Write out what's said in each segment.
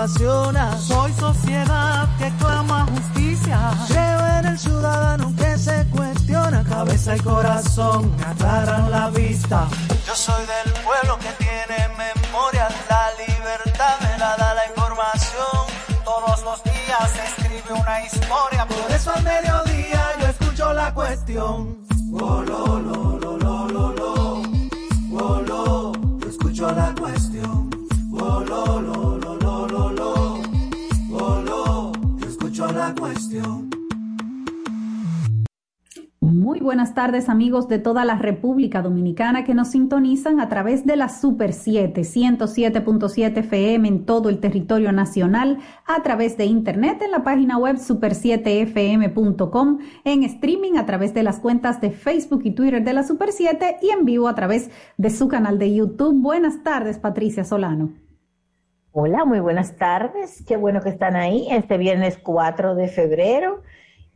apasiona. Soy sociedad que clama justicia. Creo en el ciudadano que se cuestiona. Cabeza y corazón me aclaran la vista. Yo soy del pueblo que tiene memoria. La libertad me la da la información. Todos los días se escribe una historia. Por eso al mediodía yo escucho la cuestión. Oh, buenas tardes amigos de toda la República Dominicana que nos sintonizan a través de la Super 7, 107.7 FM en todo el territorio nacional, a través de internet en la página web super7fm.com, en streaming a través de las cuentas de Facebook y Twitter de la Super 7 y en vivo a través de su canal de YouTube. Buenas tardes Patricia Solano. Hola, muy buenas tardes. Qué bueno que están ahí este viernes 4 de febrero.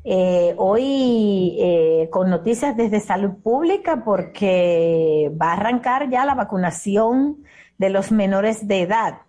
Eh, hoy eh, con noticias desde salud pública porque va a arrancar ya la vacunación de los menores de edad.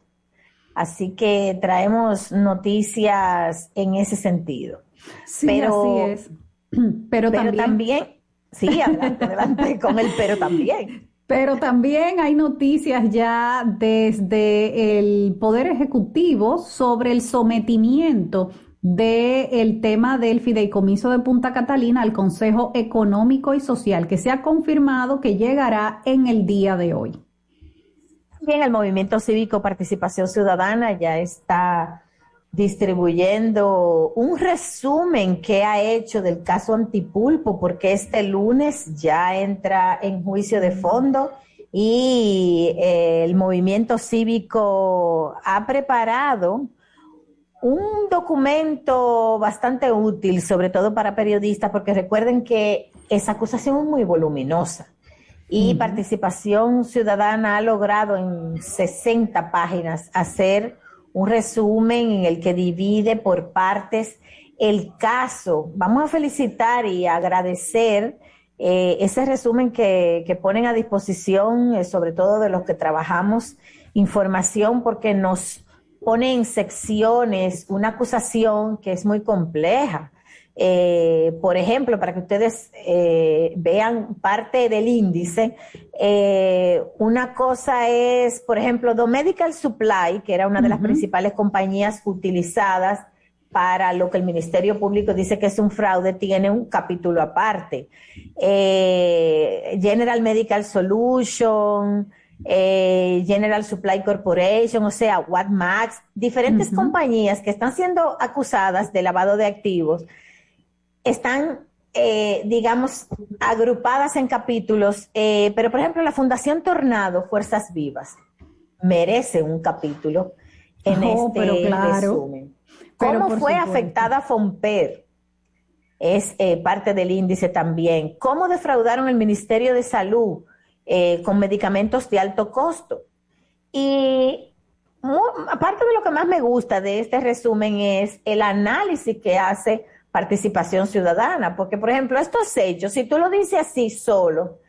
Así que traemos noticias en ese sentido. Sí, pero, así es. Pero, también, también, sí, adelante, adelante con el pero también. Pero también hay noticias ya desde el Poder Ejecutivo sobre el sometimiento del tema del fideicomiso de Punta Catalina al Consejo Económico y Social, que se ha confirmado que llegará en el día de hoy. Bien, el Movimiento Cívico Participación Ciudadana ya está distribuyendo un resumen que ha hecho del caso Antipulpo, porque este lunes ya entra en juicio de fondo y eh, el movimiento cívico ha preparado un documento bastante útil, sobre todo para periodistas, porque recuerden que esa acusación es muy voluminosa y Participación Ciudadana ha logrado en 60 páginas hacer un resumen en el que divide por partes el caso. Vamos a felicitar y agradecer eh, ese resumen que, que, ponen a disposición, eh, sobre todo de los que trabajamos información, porque nos pone en secciones una acusación que es muy compleja. Eh, por ejemplo, para que ustedes eh, vean parte del índice, eh, una cosa es, por ejemplo, The Medical Supply, que era una de las principales compañías utilizadas para lo que el Ministerio Público dice que es un fraude, tiene un capítulo aparte. General Medical Solution, eh, General Supply Corporation, o sea, Watmax, diferentes compañías que están siendo acusadas de lavado de activos, están, eh, digamos, agrupadas en capítulos, eh, pero por ejemplo, la Fundación Tornado, Fuerzas Vivas, merece un capítulo en oh, este resumen. ¿Cómo fue afectada Fomper? Es parte del índice también. ¿Cómo defraudaron el Ministerio de Salud? Eh, con medicamentos de alto costo. Y aparte de lo que más me gusta de este resumen es el análisis que hace participación ciudadana, porque por ejemplo estos hechos, si tú lo dices así solo,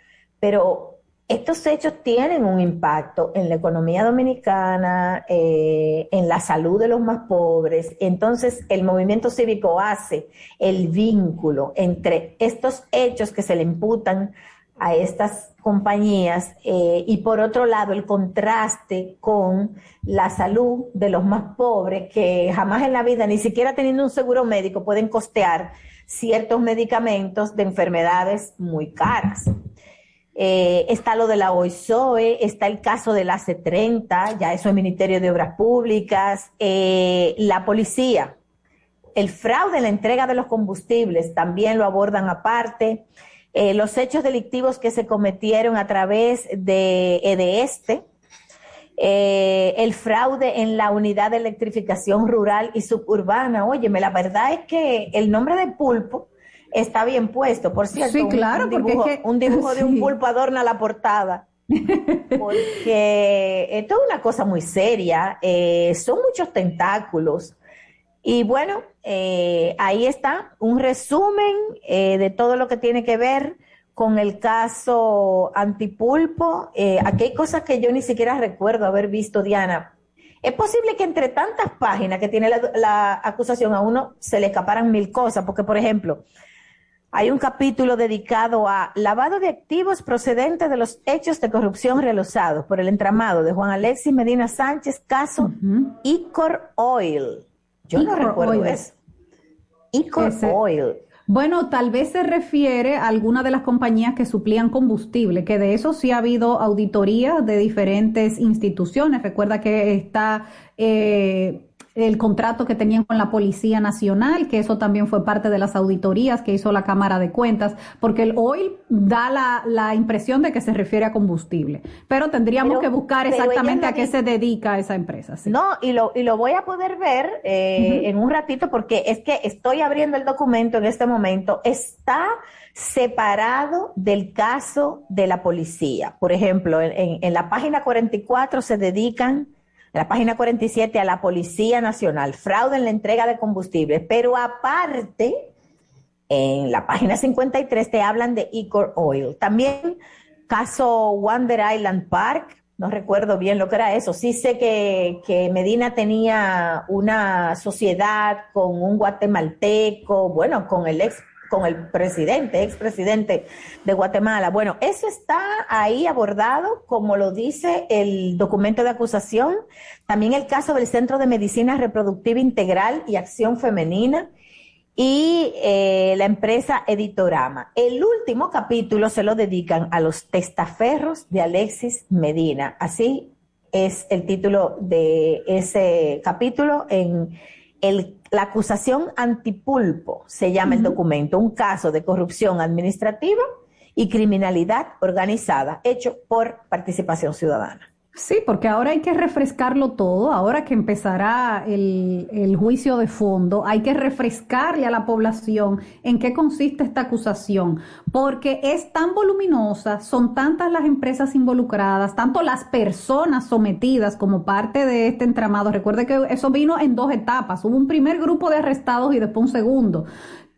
pero estos hechos tienen un impacto en la economía dominicana, eh, en la salud de los más pobres. Entonces, el movimiento cívico hace el vínculo entre estos hechos que se le imputan a estas compañías eh, y por otro lado el contraste con la salud de los más pobres que jamás en la vida, ni siquiera teniendo un seguro médico, pueden costear ciertos medicamentos de enfermedades muy caras. Eh, está lo de la OISOE, está el caso de la C30, ya eso es Ministerio de Obras Públicas, eh, la policía, el fraude en la entrega de los combustibles también lo abordan aparte. Eh, los hechos delictivos que se cometieron a través de, eh, este, eh, el fraude en la unidad de electrificación rural y suburbana. Óyeme, la verdad es que el nombre de pulpo está bien puesto, por cierto. Sí, claro, un, dibujo, un dibujo de un pulpo adorna la portada. Porque esto es una cosa muy seria, son muchos tentáculos. Y bueno, eh, ahí está un resumen eh, de todo lo que tiene que ver con el caso Antipulpo. Eh, aquí hay cosas que yo ni siquiera recuerdo haber visto, Diana. Es posible que entre tantas páginas que tiene la, la acusación a uno se le escaparan mil cosas, porque por ejemplo, hay un capítulo dedicado a lavado de activos procedentes de los hechos de corrupción realizados por el entramado de Juan Alexis Medina Sánchez, caso Icor Oil. Yo no recuerdo eso. Oil. Bueno, tal vez se refiere a alguna de las compañías que suplían combustible, que de eso sí ha habido auditoría de diferentes instituciones. Recuerda que está eh, el contrato que tenían con la Policía Nacional, que eso también fue parte de las auditorías que hizo la Cámara de Cuentas, porque el oil da la, la impresión de que se refiere a combustible, pero tendríamos que buscar exactamente a qué se dedica esa empresa. No, y lo, y lo voy a poder ver eh, en un ratito porque es que estoy abriendo el documento en este momento, está separado del caso de la policía. Por ejemplo, en, en la página 44 se dedican la página 47 a la Policía Nacional, fraude en la entrega de combustible, pero aparte, en la página 53 te hablan de Ecor Oil. También caso Wonder Island Park, no recuerdo bien lo que era eso. Sí sé que, que, Medina tenía una sociedad con un guatemalteco, bueno, con el ex con el presidente, expresidente de Guatemala. Bueno, eso está ahí abordado, como lo dice el documento de acusación. También el caso del Centro de Medicina Reproductiva Integral y Acción Femenina y eh, la empresa Editorama. El último capítulo se lo dedican a los testaferros de Alexis Medina. Así es el título de ese capítulo en el la acusación antipulpo se llama el documento, un caso de corrupción administrativa y criminalidad organizada hecho por participación ciudadana. Sí, porque ahora hay que refrescarlo todo, ahora que empezará el, juicio de fondo, hay que refrescarle a la población en qué consiste esta acusación, porque es tan voluminosa, son tantas las empresas involucradas, tanto las personas sometidas como parte de este entramado. Recuerde que eso vino en dos etapas, hubo un primer grupo de arrestados y después un segundo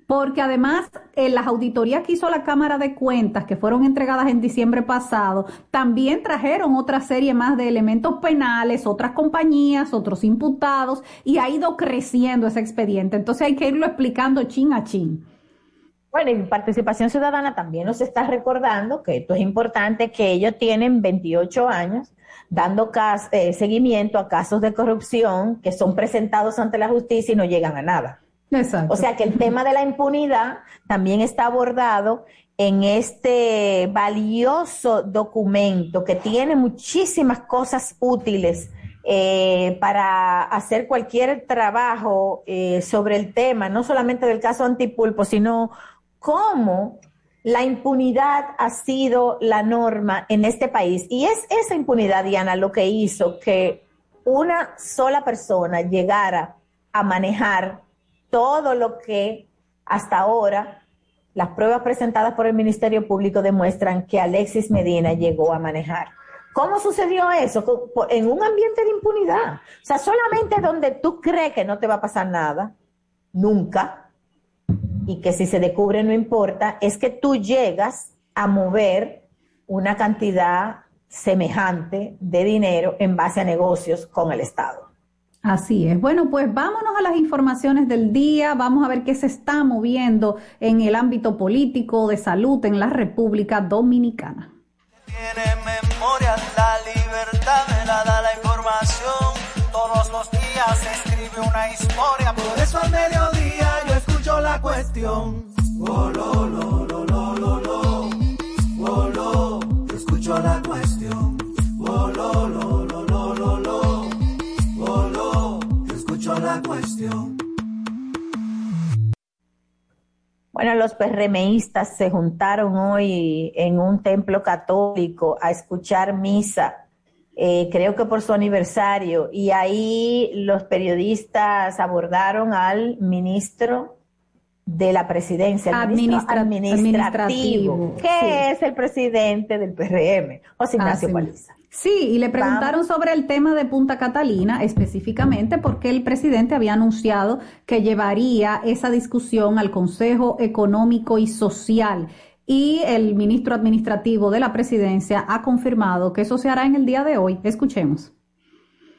porque además en las auditorías que hizo la Cámara de Cuentas, que fueron entregadas en diciembre pasado, también trajeron otra serie más de elementos penales, otras compañías, otros imputados, y ha ido creciendo ese expediente. Entonces hay que irlo explicando chin a chin. Bueno, y participación ciudadana también nos está recordando que esto es importante, que ellos tienen 28 años dando eh, seguimiento a casos de corrupción que son presentados ante la justicia y no llegan a nada. O sea que el tema de la impunidad también está abordado en este valioso documento que tiene muchísimas cosas útiles eh, para hacer cualquier trabajo eh, sobre el tema, no solamente del caso Antipulpo, sino cómo la impunidad ha sido la norma en este país. Y es esa impunidad, Diana, lo que hizo que una sola persona llegara a manejar todo lo que hasta ahora las pruebas presentadas por el Ministerio Público demuestran que Alexis Medina llegó a manejar. ¿Cómo sucedió eso? En un ambiente de impunidad. O sea, solamente donde tú crees que no te va a pasar nada, nunca, y que si se descubre no importa, es que tú llegas a mover una cantidad semejante de dinero en base a negocios con el Estado. Así es. Bueno, pues vámonos a las informaciones del día. Vamos a ver qué se está moviendo en el ámbito político de salud en la República Dominicana. Tiene memoria, la libertad me la da la información. Todos los días se escribe una historia. Por eso al mediodía yo escucho la cuestión. Oh, lo, lo, lo, lo, lo, lo. Oh, lo, yo escucho la cuestión. Bueno, los PRMistas se juntaron hoy en un templo católico a escuchar misa, eh, creo que por su aniversario, y ahí los periodistas abordaron al ministro de la presidencia, el ministro administrativo, que es el presidente del PRM, José Ignacio Paliza. Sí, y le preguntaron sobre el tema de Punta Catalina específicamente porque el presidente había anunciado que llevaría esa discusión al Consejo Económico y Social y el ministro administrativo de la presidencia ha confirmado que eso se hará en el día de hoy. Escuchemos.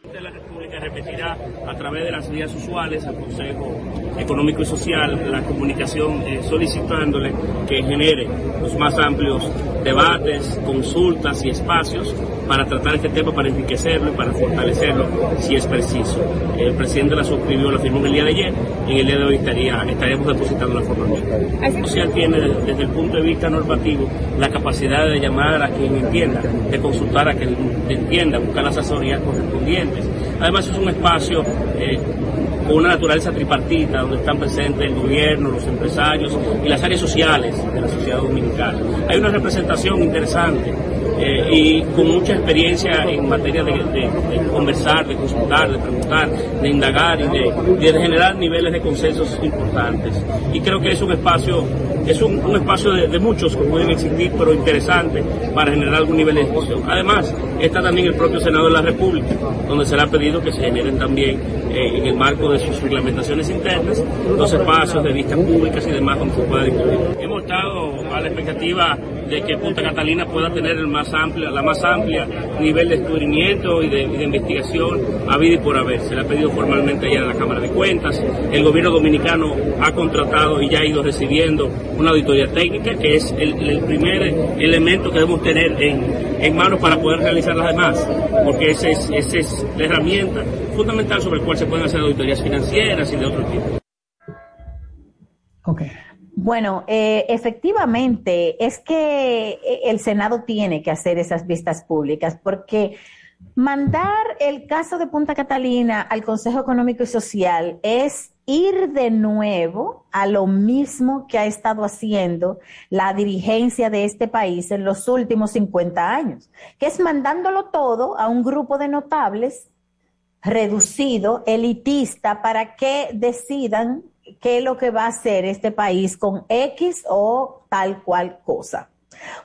De la República se repetirá a través de las vías usuales al Consejo Económico y Social la comunicación eh, solicitándole que genere los más amplios debates, consultas y espacios para tratar este tema, para enriquecerlo y para fortalecerlo si es preciso. El presidente la suscribió, la firmó el día de ayer y en el día de hoy estaría, estaríamos depositando la formación. La social tiene desde el punto de vista normativo la capacidad de llamar a quien entienda, de consultar a quien entienda, buscar las asesorías correspondientes. Además es un espacio eh, con una naturaleza tripartita, donde están presentes el gobierno, los empresarios y las áreas sociales de la sociedad dominicana. Hay una representación interesante eh, y con mucha experiencia en materia de, conversar, de consultar, de preguntar, de indagar y de, generar niveles de consensos importantes. Y creo que es un espacio, es un, espacio de, muchos que pueden existir, pero interesante para generar algún nivel de discusión. Además, está también el propio Senado de la República, donde será pedido que se generen también, eh, en el marco de sus reglamentaciones internas, los espacios de vistas públicas y demás donde se pueda discutir. Hemos estado a la expectativa de que Punta Catalina pueda tener el más amplia, la más amplia nivel de descubrimiento y de, investigación a vida y por haber. Se le ha pedido formalmente ayer a la Cámara de Cuentas. El gobierno dominicano ha contratado y ya ha ido recibiendo una auditoría técnica, que es el, primer elemento que debemos tener en, en manos para poder realizar las demás, porque esa es, esa es la herramienta fundamental sobre la cual se pueden hacer auditorías financieras y de otro tipo. Okay. Bueno, eh, efectivamente, es que eh, el Senado tiene que hacer esas vistas públicas porque mandar el caso de Punta Catalina al Consejo Económico y Social es ir de nuevo a lo mismo que ha estado haciendo la dirigencia de este país en los últimos 50 años, que es mandándolo todo a un grupo de notables reducido, elitista, para que decidan qué es lo que va a hacer este país con X o tal cual cosa.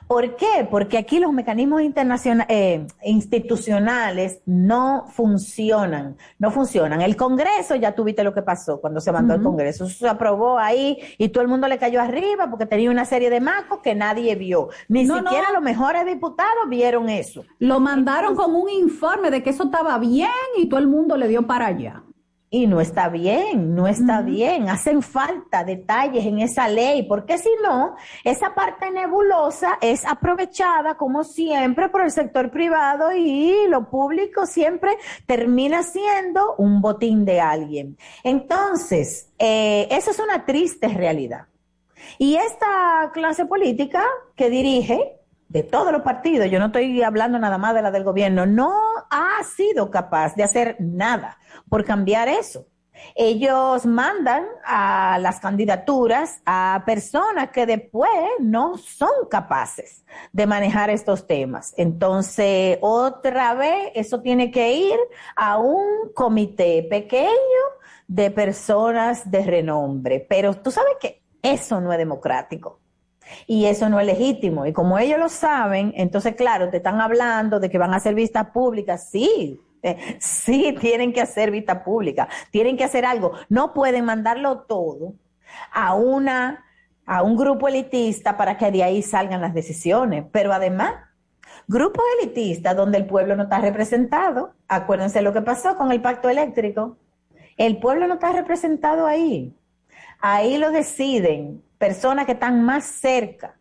¿Por qué? Porque aquí los mecanismos internacionales, eh, institucionales no funcionan, no funcionan. El Congreso, ya tuviste lo que pasó cuando se mandó el Congreso, se aprobó ahí y todo el mundo le cayó arriba porque tenía una serie de macos que nadie vio. Ni siquiera los mejores diputados vieron eso. Lo mandaron con un informe de que eso estaba bien y todo el mundo le dio para allá. Y no está bien, no está bien. Hacen falta detalles en esa ley, porque si no, esa parte nebulosa es aprovechada, como siempre, por el sector privado y lo público siempre termina siendo un botín de alguien. Entonces, eh, eso es una triste realidad. Y esta clase política que dirige, de todos los partidos, yo no estoy hablando nada más de la del gobierno, no ha sido capaz de hacer nada por cambiar eso. Ellos mandan a las candidaturas a personas que después no son capaces de manejar estos temas. Entonces, otra vez, eso tiene que ir a un comité pequeño de personas de renombre. Pero tú sabes que eso no es democrático. Y eso no es legítimo. Y como ellos lo saben, entonces, claro, te están hablando de que van a hacer vistas públicas. Sí, eh, sí, tienen que hacer vista pública. Tienen que hacer algo. No pueden mandarlo todo a una, a un grupo elitista para que de ahí salgan las decisiones. Pero además, grupos elitistas donde el pueblo no está representado. Acuérdense lo que pasó con el pacto eléctrico. El pueblo no está representado ahí. Ahí lo deciden personas que están más cerca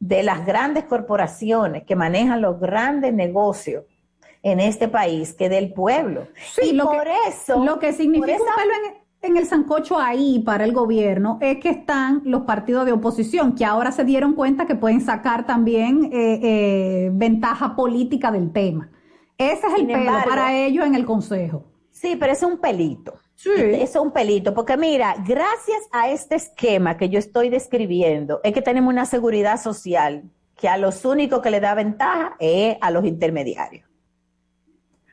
de las grandes corporaciones que manejan los grandes negocios en este país que del pueblo. y lo por que, eso... Lo que significa un pelo en, el sancocho ahí para el gobierno es que están los partidos de oposición, que ahora se dieron cuenta que pueden sacar también eh, eh, ventaja política del tema. Ese es el pelo para ellos en el Consejo. Sí, pero es un pelito. Sí. Es un pelito, porque mira, gracias a este esquema que yo estoy describiendo, es que tenemos una seguridad social que a los únicos que le da ventaja es a los intermediarios.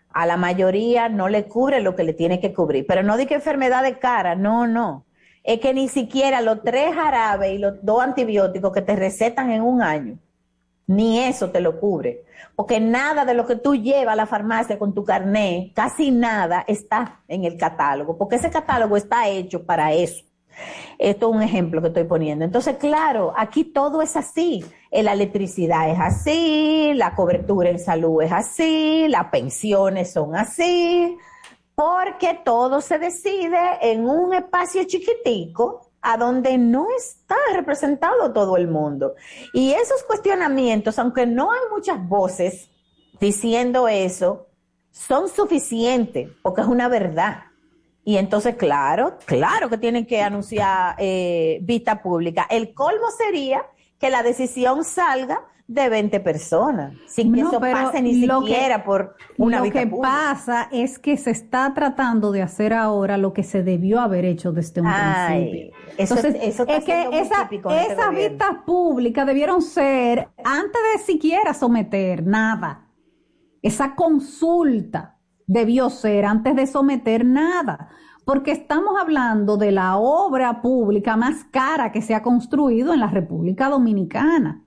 A la mayoría no le cubre lo que le tiene que cubrir, pero no di enfermedad de cara, no, no. Es que ni siquiera los tres jarabes y los dos antibióticos que te recetan en un año, ni eso te lo cubre. Porque nada de lo que tú llevas a la farmacia con tu carné, casi nada está en el catálogo, porque ese catálogo está hecho para eso. Esto es un ejemplo que estoy poniendo. Entonces, claro, aquí todo es así. La electricidad es así, la cobertura en salud es así, las pensiones son así. porque todo se decide en un espacio chiquitico a donde no está representado todo el mundo. Y esos cuestionamientos, aunque no hay muchas voces diciendo eso, son suficientes porque es una verdad. Y entonces, claro, claro que tienen que anunciar eh, vista pública. El colmo sería que la decisión salga de 20 personas, sin que eso pase ni siquiera por una Lo que pasa es que se está tratando de hacer ahora lo que se debió haber hecho desde un principio. Entonces, es que esa, este esas vistas públicas debieron ser antes de siquiera someter nada. Esa consulta debió ser antes de someter nada porque estamos hablando de la obra pública más cara que se ha construido en la República Dominicana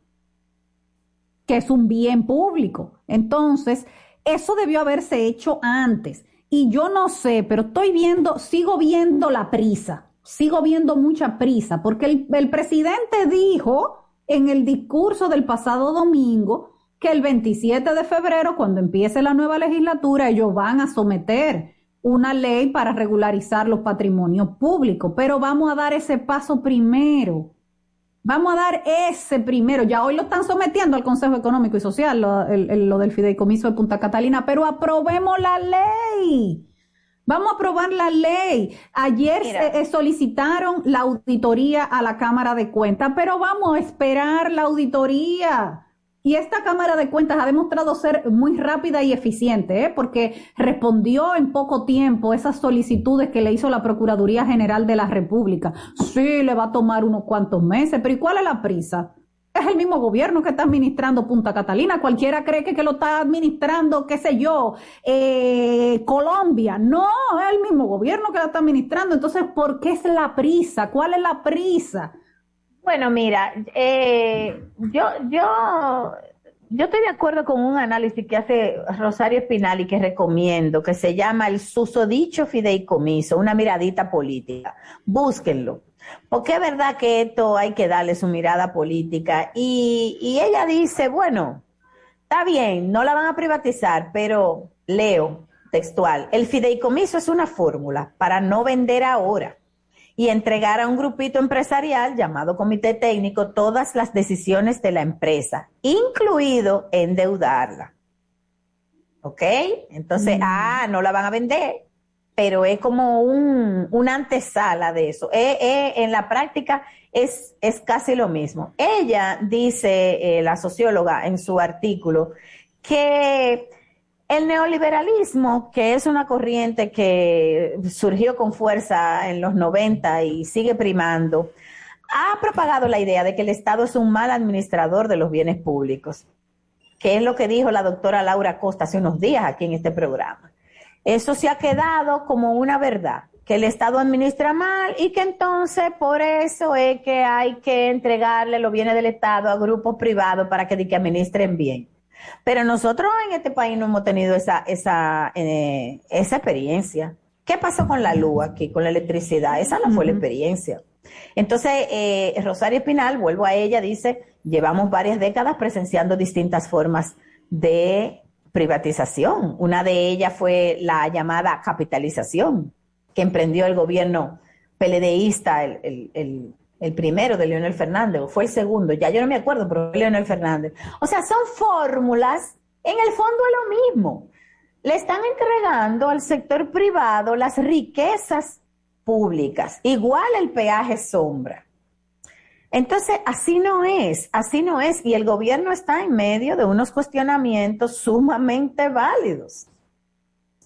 que es un bien público. Entonces, eso debió haberse hecho antes. Y yo no sé, pero estoy viendo, sigo viendo la prisa, sigo viendo mucha prisa, porque el, presidente dijo en el discurso del pasado domingo que el 27 de febrero, cuando empiece la nueva legislatura, ellos van a someter una ley para regularizar los patrimonios públicos, pero vamos a dar ese paso primero. Vamos a dar ese primero. Ya hoy lo están sometiendo al Consejo Económico y Social, lo, del fideicomiso de Punta Catalina, pero aprobemos la ley. Vamos a aprobar la ley. Ayer eh, solicitaron la auditoría a la Cámara de Cuentas, pero vamos a esperar la auditoría. Y esta Cámara de Cuentas ha demostrado ser muy rápida y eficiente, ¿eh? porque respondió en poco tiempo esas solicitudes que le hizo la Procuraduría General de la República. Sí, le va a tomar unos cuantos meses, pero ¿y cuál es la prisa? Es el mismo gobierno que está administrando Punta Catalina. Cualquiera cree que, que lo está administrando, qué sé yo, eh, Colombia. No, es el mismo gobierno que la está administrando. Entonces, ¿por qué es la prisa? ¿Cuál es la prisa? Bueno, mira, eh, yo, yo, yo estoy de acuerdo con un análisis que hace Rosario Espinal y que recomiendo, que se llama el susodicho fideicomiso, una miradita política. Búsquenlo. Porque es verdad que esto hay que darle su mirada política. Y, y ella dice, bueno, está bien, no la van a privatizar, pero leo textual, el fideicomiso es una fórmula para no vender ahora y entregar a un grupito empresarial llamado comité técnico todas las decisiones de la empresa, incluido endeudarla. ¿Ok? Entonces, mm. ah, no la van a vender, pero es como un, una antesala de eso. Eh, eh, en la práctica es, es casi lo mismo. Ella dice, eh, la socióloga, en su artículo, que el neoliberalismo, que es una corriente que surgió con fuerza en los 90 y sigue primando, ha propagado la idea de que el Estado es un mal administrador de los bienes públicos, que es lo que dijo la doctora Laura Costa hace unos días aquí en este programa. Eso se ha quedado como una verdad, que el Estado administra mal y que entonces por eso es que hay que entregarle los bienes del Estado a grupos privados para que, que administren bien. Pero nosotros en este país no hemos tenido esa, esa, eh, esa experiencia. ¿Qué pasó con la luz aquí, con la electricidad? Esa no fue la experiencia. Entonces, eh, Rosario Espinal, vuelvo a ella, dice, llevamos varias décadas presenciando distintas formas de privatización. Una de ellas fue la llamada capitalización que emprendió el gobierno peledeísta, el, el, el primero de Leonel Fernández, o fue el segundo, ya yo no me acuerdo, pero Leonel Fernández. O sea, son fórmulas, en el fondo es lo mismo. Le están entregando al sector privado las riquezas públicas, igual el peaje sombra. Entonces, así no es, así no es, y el gobierno está en medio de unos cuestionamientos sumamente válidos.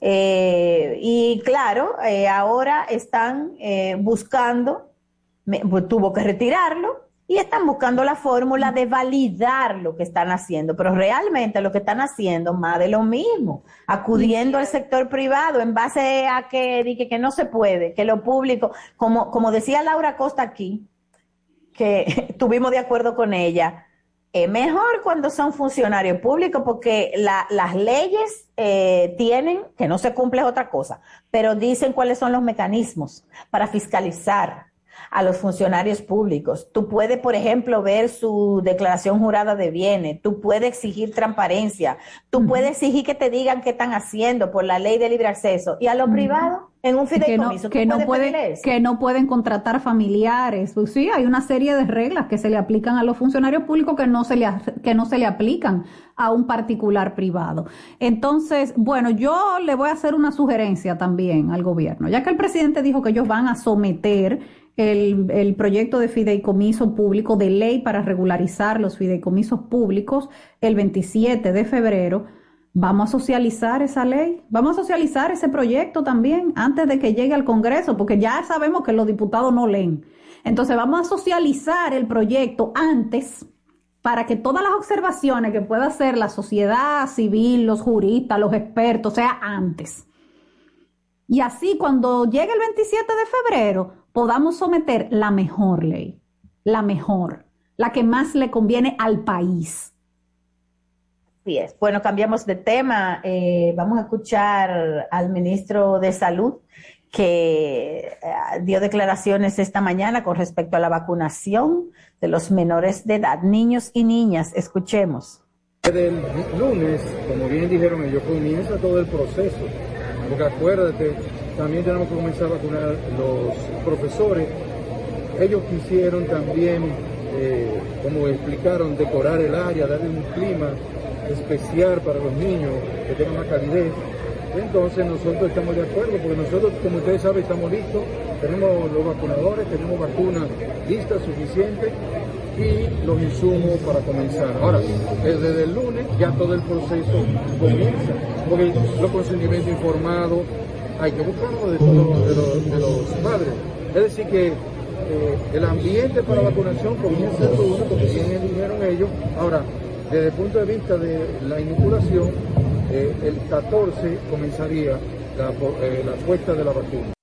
Eh, y claro, eh, ahora están eh, buscando pues, tuvo que retirarlo y están buscando la fórmula de validar lo que están haciendo, pero realmente lo que están haciendo más de lo mismo, acudiendo al sector privado en base a que, que, no se puede, que lo público, como, como decía Laura Costa aquí, que estuvimos de acuerdo con ella, es mejor cuando son funcionarios públicos porque las leyes eh, tienen, que no se cumple otra cosa, pero dicen cuáles son los mecanismos para fiscalizar, a los funcionarios públicos. Tú puedes, por ejemplo, ver su declaración jurada de bienes, tú puedes exigir transparencia, tú puedes exigir que te digan qué están haciendo por la ley de libre acceso. Y a lo privado, en un fideicomiso, que no, que no, pueden, que no pueden contratar familiares. Pues sí, hay una serie de reglas que se le aplican a los funcionarios públicos que no se le, que no se le aplican a un particular privado. Entonces, bueno, yo le voy a hacer una sugerencia también al gobierno, ya que el presidente dijo que ellos van a someter el, el, proyecto de fideicomiso público de ley para regularizar los fideicomisos públicos el 27 de febrero Vamos a socializar esa ley, vamos a socializar ese proyecto también antes de que llegue al Congreso, porque ya sabemos que los diputados no leen. Entonces vamos a socializar el proyecto antes para que todas las observaciones que pueda hacer la sociedad civil, los juristas, los expertos, sea antes. Y así cuando llegue el 27 de febrero podamos someter la mejor ley, la mejor, la que más le conviene al país Así es. Bueno, cambiamos de tema. Eh, vamos a escuchar al ministro de Salud que eh, dio declaraciones esta mañana con respecto a la vacunación de los menores de edad, niños y niñas. Escuchemos. Desde el lunes, como bien dijeron ellos, comienza todo el proceso. Porque acuérdate, también tenemos que comenzar a vacunar los profesores. Ellos quisieron también, eh, como explicaron, decorar el área, darle un clima especial para los niños, que tengan más calidez. Entonces nosotros estamos de acuerdo, porque nosotros, como ustedes saben, estamos listos, tenemos los vacunadores, tenemos vacunas listas, suficientes y los insumos para comenzar. Ahora, desde el lunes ya todo el proceso comienza, porque los consentimientos informados hay que buscarlo de, de, los, padres. Es decir, que eh, el ambiente para vacunación comienza el lunes, porque bien dijeron ellos. Ahora, desde el punto de vista de la inoculación, eh, el 14 comenzaría la, eh, la puesta de la vacuna.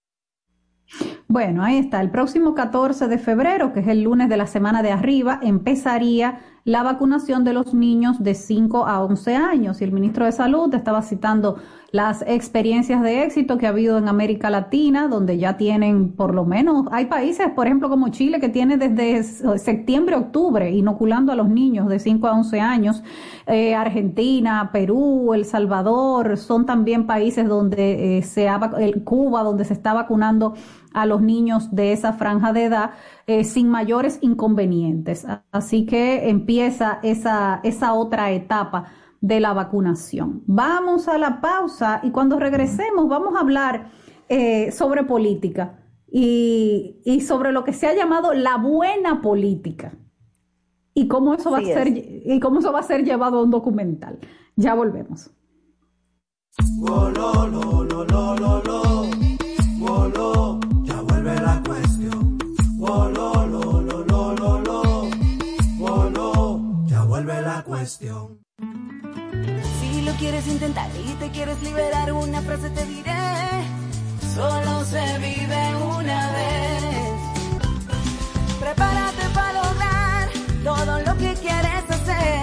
Bueno, ahí está. El próximo 14 de febrero, que es el lunes de la semana de arriba, empezaría la vacunación de los niños de 5 a 11 años. Y el ministro de Salud estaba citando las experiencias de éxito que ha habido en América Latina, donde ya tienen por lo menos, hay países, por ejemplo, como Chile, que tiene desde septiembre, octubre, inoculando a los niños de 5 a 11 años. Eh, Argentina, Perú, El Salvador, son también países donde eh, se ha, Cuba, donde se está vacunando a los niños de esa franja de edad eh, sin mayores inconvenientes. Así que empieza esa, esa otra etapa de la vacunación. Vamos a la pausa y cuando regresemos vamos a hablar eh, sobre política y, y, sobre lo que se ha llamado la buena política y cómo eso va a ser y cómo eso va a ser llevado a un documental. Ya volvemos. ya la cuestión quieres intentar y te quieres liberar, una frase te diré. Solo se vive una vez. Prepárate para lograr todo lo que quieres hacer.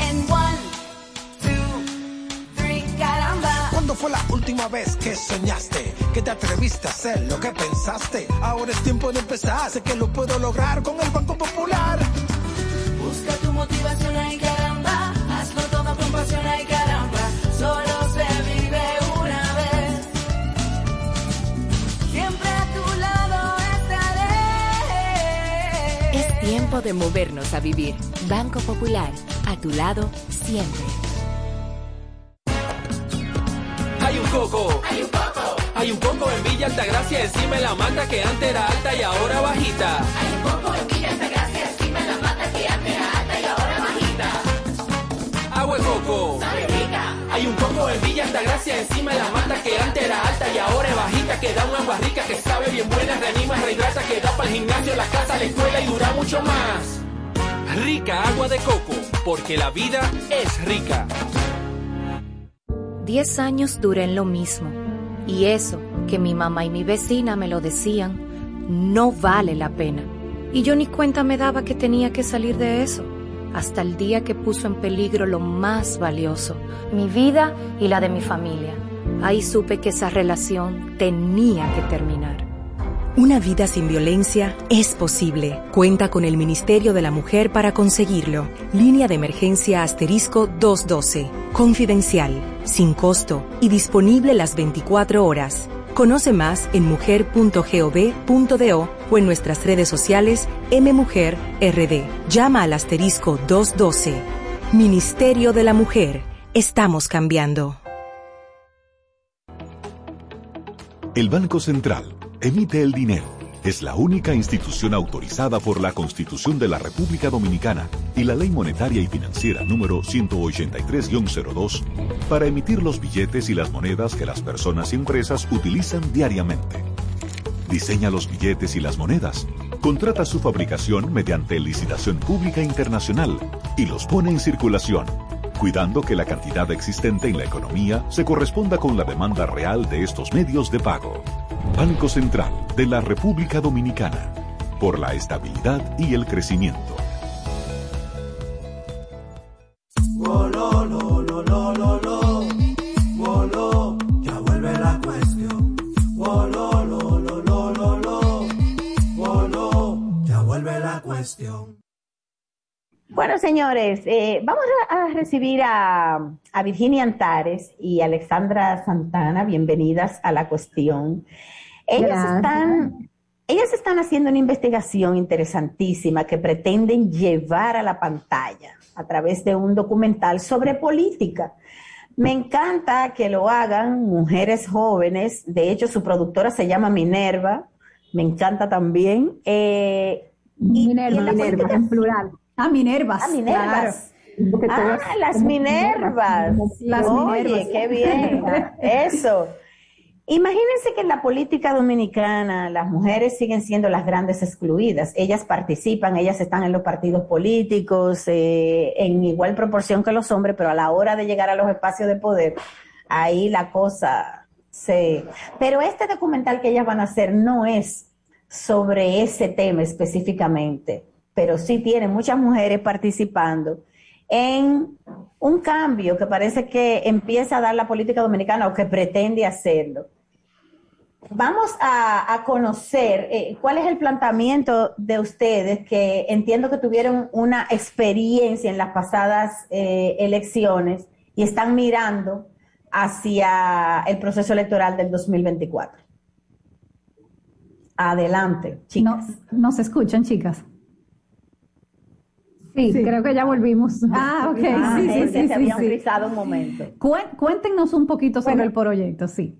En one, two, three, caramba. ¿Cuándo fue la última vez que soñaste? Que te atreviste a hacer lo que pensaste. Ahora es tiempo de empezar. Sé que lo puedo lograr con el Banco Popular. Busca tu motivación ahí, de movernos a vivir. Banco Popular, a tu lado siempre. Hay un coco. Hay un coco. Hay un coco en Villa Altagracia encima de la mata que antes era alta y ahora bajita. Hay un coco en Villa Altagracia encima de la mata que antes era alta y ahora bajita. Agua de coco. Hay un coco en Villa Altagracia encima de la mata que antes era alta y ahora es bajita. Que da una agua que sabe bien buena, reanima, rehidrata, que da para el gimnasio, la casa, la escuela y dura mucho más. Rica agua de coco, porque la vida es rica. Diez años duré en lo mismo. Y eso, que mi mamá y mi vecina me lo decían, no vale la pena. Y yo ni cuenta me daba que tenía que salir de eso hasta el día que puso en peligro lo más valioso, mi vida y la de mi familia. Ahí supe que esa relación tenía que terminar. Una vida sin violencia es posible. Cuenta con el Ministerio de la Mujer para conseguirlo. Línea de emergencia asterisco 212. Confidencial, sin costo y disponible las 24 horas. Conoce más en mujer.gov.do en nuestras redes sociales MMujerRD. Llama al asterisco 212. Ministerio de la Mujer. Estamos cambiando. El Banco Central emite el dinero. Es la única institución autorizada por la Constitución de la República Dominicana y la Ley Monetaria y Financiera número 183-02 para emitir los billetes y las monedas que las personas y empresas utilizan diariamente. Diseña los billetes y las monedas, contrata su fabricación mediante licitación pública internacional y los pone en circulación, cuidando que la cantidad existente en la economía se corresponda con la demanda real de estos medios de pago. Banco Central de la República Dominicana, por la estabilidad y el crecimiento. Cuestión. Bueno, señores, eh, vamos a, a recibir a, a Virginia Antares y Alexandra Santana. Bienvenidas a la cuestión. Ellas Gracias. están, ellas están haciendo una investigación interesantísima que pretenden llevar a la pantalla a través de un documental sobre política. Me encanta que lo hagan mujeres jóvenes. De hecho, su productora se llama Minerva. Me encanta también. Eh, Minerva, Minerva, en plural. Ah, Minervas. Ah, Minervas. Ah, las Minervas. Las Oye, Minervas. qué bien. Eso. Imagínense que en la política dominicana las mujeres siguen siendo las grandes excluidas. Ellas participan, ellas están en los partidos políticos eh, en igual proporción que los hombres, pero a la hora de llegar a los espacios de poder, ahí la cosa se... Pero este documental que ellas van a hacer no es sobre ese tema específicamente, pero sí tiene muchas mujeres participando en un cambio que parece que empieza a dar la política dominicana o que pretende hacerlo. Vamos a, conocer eh, cuál es el planteamiento de ustedes que entiendo que tuvieron una experiencia en las pasadas eh, elecciones y están mirando hacia el proceso electoral del 2024. Adelante, chicas. No, ¿Nos escuchan, chicas? Sí, creo que ya volvimos. Ah, ok. Ah, sí, sí, sí, se sí, había sí. frisado un momento. Cuéntenos un poquito sobre Bueno. el proyecto, sí.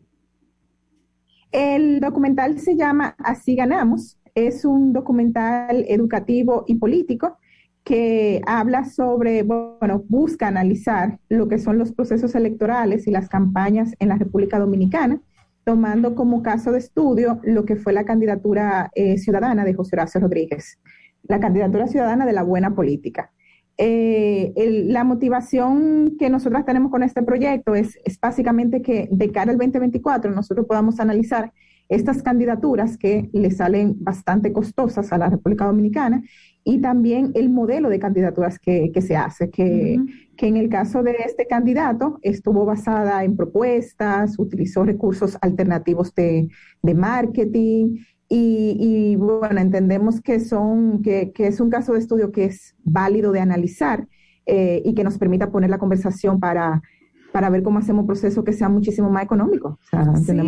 El documental se llama Así ganamos. Es un documental educativo y político que habla sobre, bueno, busca analizar lo que son los procesos electorales y las campañas en la República Dominicana, tomando como caso de estudio lo que fue la candidatura eh, ciudadana de José Horacio Rodríguez, la candidatura ciudadana de la buena política. Eh, la motivación que nosotros tenemos con este proyecto es, es básicamente que de cara al 2024 nosotros podamos analizar estas candidaturas que le salen bastante costosas a la República Dominicana y también el modelo de candidaturas que, que se hace, que, que en el caso de este candidato estuvo basada en propuestas, utilizó recursos alternativos de, de marketing y, y, bueno, entendemos que, son, que, que es un caso de estudio que es válido de analizar eh, y que nos permita poner la conversación para, para ver cómo hacemos un proceso que sea muchísimo más económico. O sea,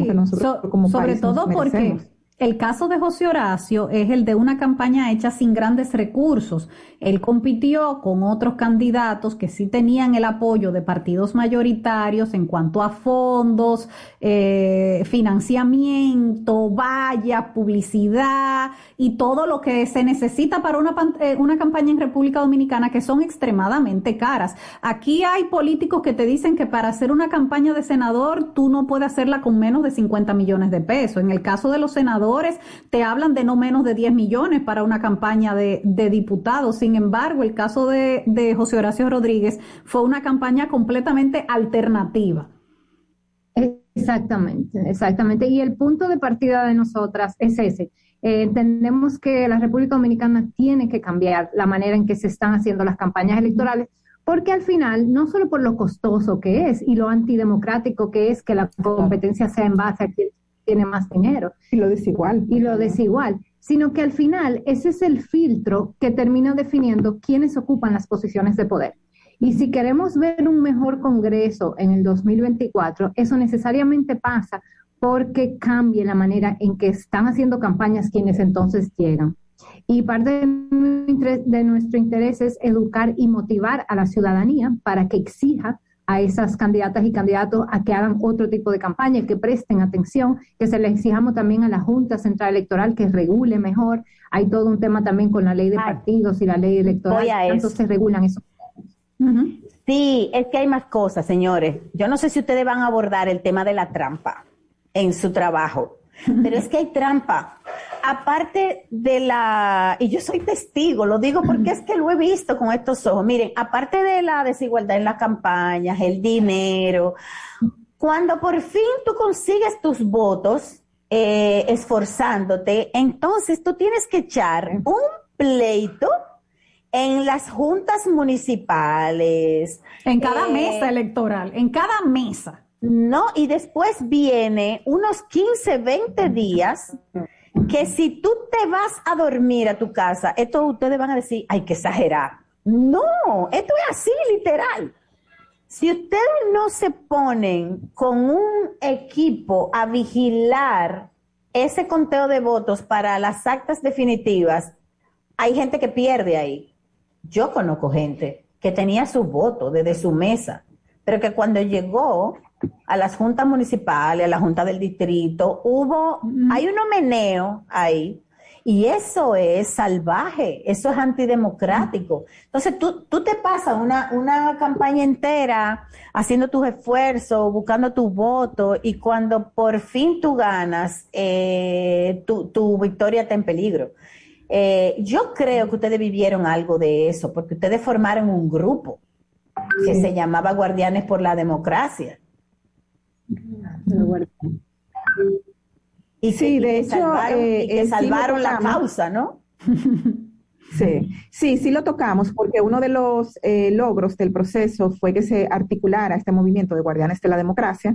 que nosotros so- como sobre país nos todo porque. El caso de José Horacio es el de una campaña hecha sin grandes recursos. Él compitió con otros candidatos que sí tenían el apoyo de partidos mayoritarios en cuanto a fondos, eh, financiamiento, vallas, publicidad y todo lo que se necesita para una, eh, una campaña en República Dominicana que son extremadamente caras. Aquí hay políticos que te dicen que para hacer una campaña de senador tú no puedes hacerla con menos de 50 millones de pesos. En el caso de los senadores te hablan de no menos de 10 millones para una campaña de, de diputados. Sin embargo, el caso de, de José Horacio Rodríguez fue una campaña completamente alternativa. Exactamente, exactamente. Y el punto de partida de nosotras es ese. Eh, entendemos que la República Dominicana tiene que cambiar la manera en que se están haciendo las campañas electorales, porque al final, no solo por lo costoso que es y lo antidemocrático que es que la competencia sea en base a quien tiene más dinero. Y lo desigual. Y lo desigual. Sino que al final ese es el filtro que termina definiendo quiénes ocupan las posiciones de poder. Y si queremos ver un mejor Congreso en el 2024, eso necesariamente pasa porque cambie la manera en que están haciendo campañas quienes entonces llegan. Y parte de nuestro interés es educar y motivar a la ciudadanía para que exija a esas candidatas y candidatos a que hagan otro tipo de campaña, que presten atención, que se le exijamos también a la Junta Central Electoral que regule mejor. Hay todo un tema también con la ley de partidos y la ley electoral, tanto se regulan esos Sí, es que hay más cosas, señores. Yo no sé si ustedes van a abordar el tema de la trampa en su trabajo, pero es que hay trampa. Aparte de la, y yo soy testigo, lo digo porque es que lo he visto con estos ojos. Miren, aparte de la desigualdad en las campañas, el dinero, cuando por fin tú consigues tus votos eh, esforzándote, entonces tú tienes que echar un pleito en las juntas municipales. En cada eh, mesa electoral, en cada mesa. No, y después viene unos 15, 20 días que si tú te vas a dormir a tu casa, esto ustedes van a decir, hay que exagerar. No, esto es así, literal. Si ustedes no se ponen con un equipo a vigilar ese conteo de votos para las actas definitivas, hay gente que pierde ahí. Yo conozco gente que tenía su voto desde su mesa, pero que cuando llegó a las juntas municipales, a la junta del distrito, hubo, hay un meneo ahí, y eso es salvaje, eso es antidemocrático. Entonces tú, tú te pasas una, una campaña entera haciendo tus esfuerzos, buscando tu voto, y cuando por fin tú ganas, eh, tu, tu victoria está en peligro. Eh, yo creo que ustedes vivieron algo de eso, porque ustedes formaron un grupo que se llamaba Guardianes por la Democracia. Y sí, de hecho, salvaron, eh, y que eh, sí la causa, ¿no? Sí, sí, sí lo tocamos porque uno de los eh, logros del proceso fue que se articulara este movimiento de guardianes de la democracia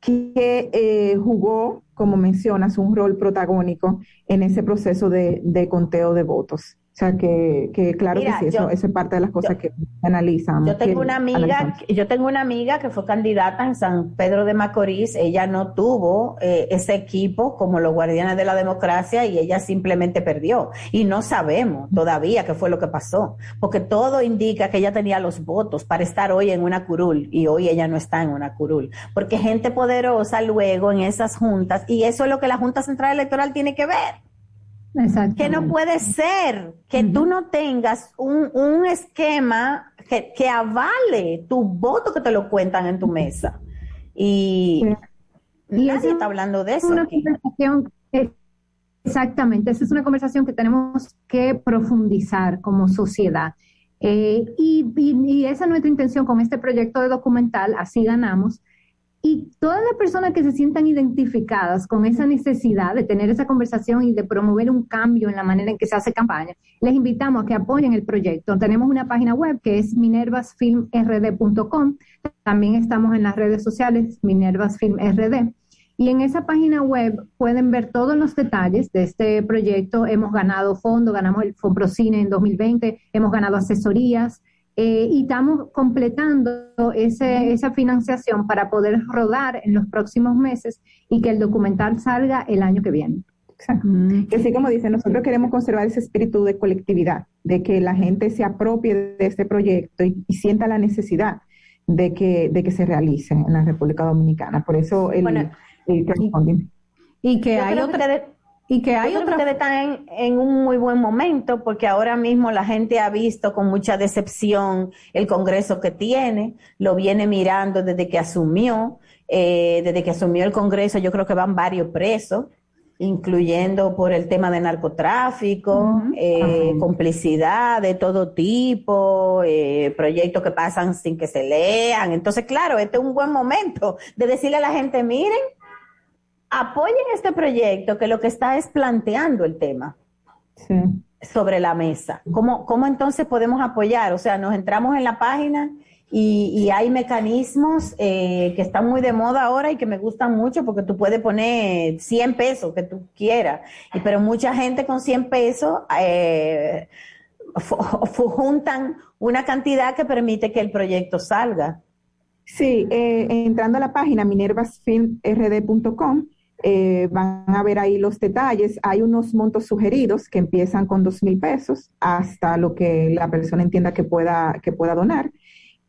que eh, jugó, como mencionas, un rol protagónico en ese proceso de, de conteo de votos. O sea, que, que claro Mira, que sí, eso, yo- eso es parte de las cosas que analizamos. Yo tengo una amiga, analizamos. yo tengo una amiga que fue candidata en San Pedro de Macorís. Ella no tuvo eh, ese equipo como los guardianes de la democracia y ella simplemente perdió. Y no sabemos todavía qué fue lo que pasó, porque todo indica que ella tenía los votos para estar hoy en una curul y hoy ella no está en una curul, porque gente poderosa luego en esas juntas y eso es lo que la Junta Central Electoral tiene que ver. Que no puede ser que tú no tengas un, un esquema que, que avale tu voto que te lo cuentan en tu mesa. Y, nadie eso está hablando de eso. una aquí. conversación, exactamente, esa es una conversación que tenemos que profundizar como sociedad. Eh, y, y- y esa es nuestra intención con este proyecto de documental, así ganamos. Y todas las personas que se sientan identificadas con esa necesidad de tener esa conversación y de promover un cambio en la manera en que se hace campaña, les invitamos a que apoyen el proyecto. Tenemos una página web que es minervasfilmrd.com. También estamos en las redes sociales minervasfilmrd. Y en esa página web pueden ver todos los detalles de este proyecto. Hemos ganado fondos, ganamos el Fomprocine en 2020, hemos ganado asesorías eh, y estamos completando ese, esa financiación para poder rodar en los próximos meses y que el documental salga el año que viene. Exacto. Que así como dice, nosotros queremos conservar ese espíritu de colectividad, de que la gente se apropie de este proyecto y, y sienta la necesidad de que, de que se realice en la República Dominicana. Por eso el, el crowdfunding. Y que Yo hay que otra. ustedes- y que hay yo creo que otra. ustedes están en, en un muy buen momento porque ahora mismo la gente ha visto con mucha decepción el Congreso que tiene, lo viene mirando desde que asumió, eh, desde que asumió el Congreso yo creo que van varios presos, incluyendo por el tema de narcotráfico, eh, complicidad de todo tipo, eh, proyectos que pasan sin que se lean. Entonces, claro, este es un buen momento de decirle a la gente, miren, apoyen este proyecto que lo que está es planteando el tema sobre la mesa. ¿Cómo, ¿Cómo entonces podemos apoyar? O sea, nos entramos en la página y, y hay mecanismos eh, que están muy de moda ahora y que me gustan mucho porque tú puedes poner 100 pesos que tú quieras, y, pero mucha gente con 100 pesos eh, juntan una cantidad que permite que el proyecto salga. Sí, eh, entrando a la página minervasfilmrd.com, eh, van a ver ahí los detalles. Hay unos montos sugeridos que empiezan con dos mil pesos hasta lo que la persona entienda que pueda, que pueda donar.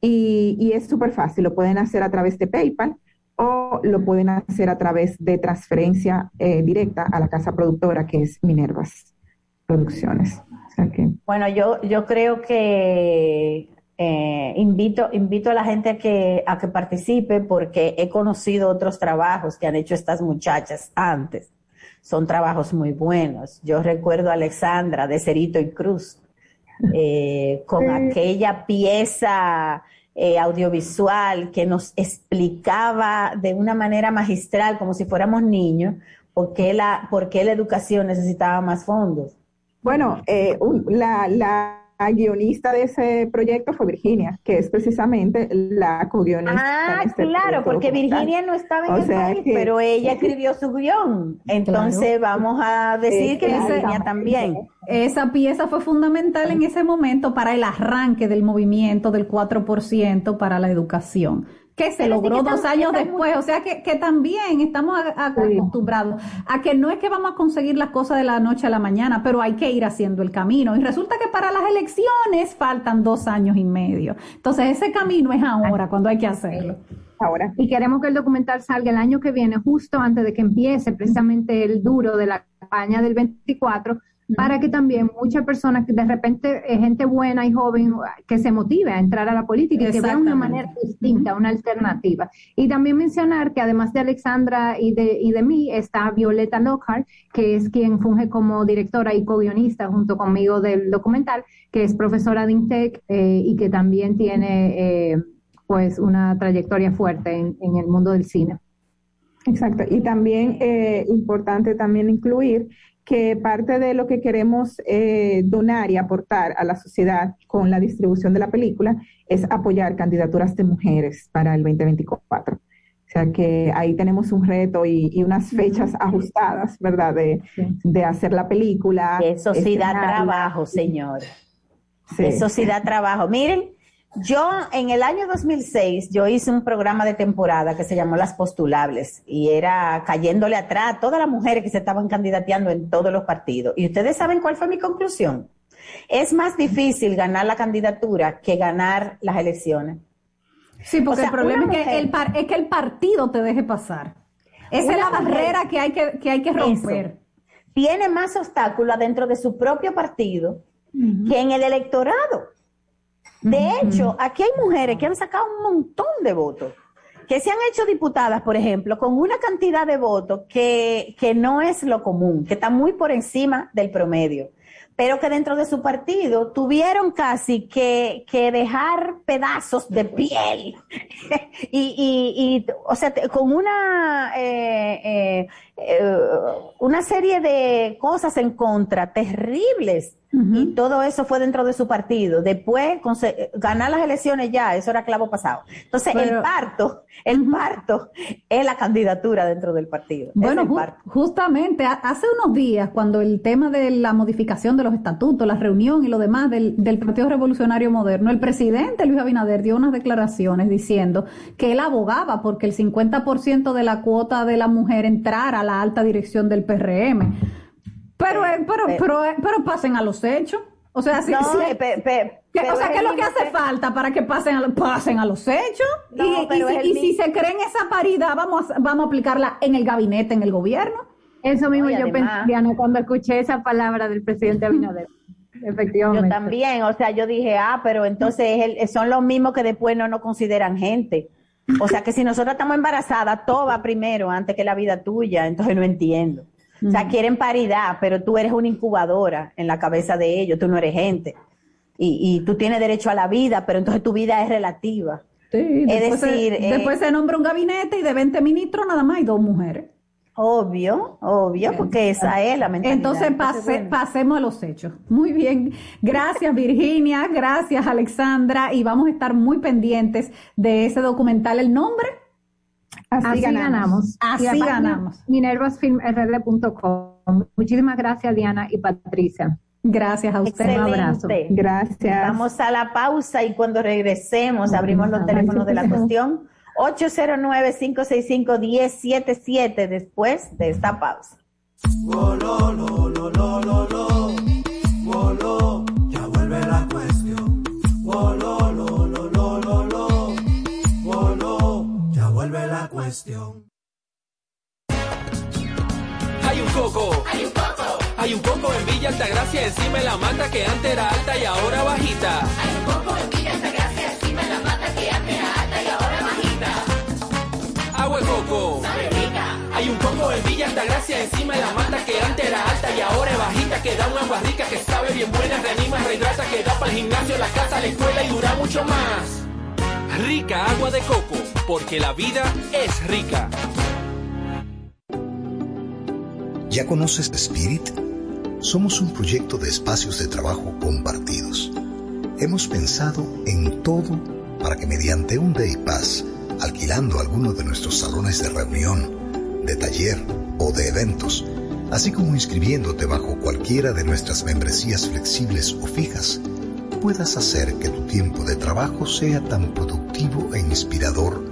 Y, y es súper fácil, lo pueden hacer a través de PayPal o lo pueden hacer a través de transferencia eh, directa a la casa productora que es Minervas Producciones. Bueno, yo, yo creo que eh, invito, invito a la gente a que, a que participe porque he conocido otros trabajos que han hecho estas muchachas antes. Son trabajos muy buenos. Yo recuerdo a Alexandra de Cerito y Cruz eh, con aquella pieza eh, audiovisual que nos explicaba de una manera magistral, como si fuéramos niños, por qué la, por qué la educación necesitaba más fondos. Bueno, eh, un- la, la guionista de ese proyecto fue Virginia, que es precisamente la co-guionista. Ah, este claro, porque. Virginia no estaba en O el sea país, que- pero ella escribió su guion. Entonces vamos a decir que Virginia también. Esa pieza fue fundamental en ese momento para el arranque del movimiento del 4% para la educación, que se Pero sí logró que dos años después. O sea que, que también estamos a- a- acostumbrados a que no es que vamos a conseguir las cosas de la noche a la mañana, pero hay que ir haciendo el camino. Y resulta que para las elecciones faltan dos años y medio. Entonces ese camino es ahora cuando hay que hacerlo. Ahora. Y queremos que el documental salga el año que viene, justo antes de que empiece precisamente el duro de la campaña del 24, para que también muchas personas, que de repente gente buena y joven, que se motive a entrar a la política y que vean una manera distinta, una alternativa. Y también mencionar que además de Alexandra y de, y de mí, está Violeta Lockhart, que es quien funge como directora y co-guionista junto conmigo del documental, que es profesora de INTEC eh, y que también tiene... eh, pues una trayectoria fuerte en, en el mundo del cine. Exacto. Y también eh, importante también incluir que parte de lo que queremos eh, donar y aportar a la sociedad con la distribución de la película es apoyar candidaturas de mujeres para el 2024. O sea que ahí tenemos un reto y, y unas fechas ajustadas, ¿verdad? De, de hacer la película. Eso sí da trabajo, señor. Sí. Eso sí da trabajo. Miren, yo en el año 2006, yo hice un programa de temporada que se llamó Las Postulables y era cayéndole atrás a todas las mujeres que se estaban candidateando en todos los partidos. ¿Y ustedes saben cuál fue mi conclusión? Es más difícil ganar la candidatura que ganar las elecciones. Sí, porque O sea, el problema es que, el par- es que el partido te deje pasar. Esa es la mujer- barrera que hay que, que, hay que romper. Eso. Tiene más obstáculos dentro de su propio partido que en el electorado. De hecho, aquí hay mujeres que han sacado un montón de votos, que se han hecho diputadas, por ejemplo, con una cantidad de votos que, que no es lo común, que está muy por encima del promedio, pero que dentro de su partido tuvieron casi que, que dejar pedazos de piel. Y, y, y, o sea, con una, eh, eh, eh, una serie de cosas en contra terribles. Y todo eso fue dentro de su partido. Después, ganar las elecciones ya, eso era clavo pasado. Entonces, el parto, el parto es la candidatura dentro del partido. Bueno, el ju- parto. justamente ha- hace unos días, cuando el tema de la modificación de los estatutos, la reunión y lo demás del, del Partido Revolucionario Moderno, el presidente Luis Abinader dio unas declaraciones diciendo que él abogaba porque el 50% de la cuota de la mujer entrara a la alta dirección del PRM. Pero, eh, pero, eh. pero, eh, pero pasen a los hechos. O sea, si, No, si- eh, pe- pe- que- o sea, es ¿qué es lo que hace falta para que pasen a, pasen a los hechos? No, y, si, y si se creen esa paridad, vamos a, vamos a aplicarla en el gabinete, en el gobierno. Eso mismo yo además- pensé, Diana, cuando escuché esa palabra del presidente Abinader. Efectivamente. Yo también, o sea, yo dije, ah, pero entonces es el- son los mismos que después no nos consideran gente. O sea, que si nosotros estamos embarazadas, todo va primero antes que la vida tuya, entonces no entiendo. O sea, quieren paridad, pero tú eres una incubadora en la cabeza de ellos, tú no eres gente. Y, y tú tienes derecho a la vida, pero entonces tu vida es relativa. Sí, Es después, decir, se, eh, después se nombra un gabinete y de 20 ministros nada más hay dos mujeres. Obvio, obvio, porque esa es la mentalidad. Entonces pase- pasemos a los hechos. Muy bien. Gracias Virginia, gracias Alexandra y vamos a estar muy pendientes de ese documental. ¿El nombre? Así, ganamos. Así Y la página ganamos. minervasfilmrd.com. Muchísimas gracias, Diana y Patricia. Gracias a usted. Un abrazo. Gracias. Vamos a la pausa y cuando regresemos abrimos los teléfonos de la cuestión 809-565-1077 después de esta pausa. Ya vuelve la cuestión. Ya vuelve la cuestión. Hay un coco. Hay un coco. Hay un coco en Villa Altagracia encima de la mata que antes era alta y ahora bajita. Hay un coco en Villa Altagracia Agua de coco. Hay un coco en Villa Altagracia encima de la mata que antes era alta y ahora es bajita. Que da un agua rica que sabe bien buena, reanima, rehidrata, que da para el gimnasio, la casa, la escuela y dura mucho más. Rica agua de coco, porque la vida es rica. ¿Ya conoces Spirit? Somos un proyecto de espacios de trabajo compartidos. Hemos pensado en todo para que mediante un Day Pass, alquilando alguno de nuestros salones de reunión, de taller o de eventos, así como inscribiéndote bajo cualquiera de nuestras membresías flexibles o fijas, puedas hacer que tu tiempo de trabajo sea tan productivo e inspirador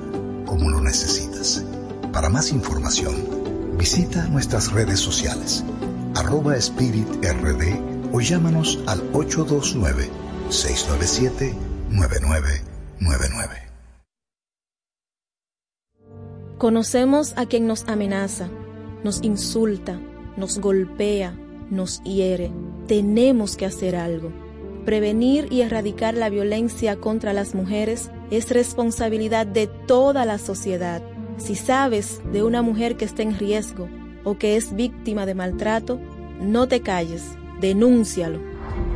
como lo necesitas. Para más información, visita nuestras redes sociales, arroba Spirit RD o llámanos al 829-697-9999. Conocemos a quien nos amenaza, nos insulta, nos golpea, nos hiere. Tenemos que hacer algo. Prevenir y erradicar la violencia contra las mujeres es responsabilidad de toda la sociedad. Si sabes de una mujer que está en riesgo o que es víctima de maltrato, no te calles, denúncialo.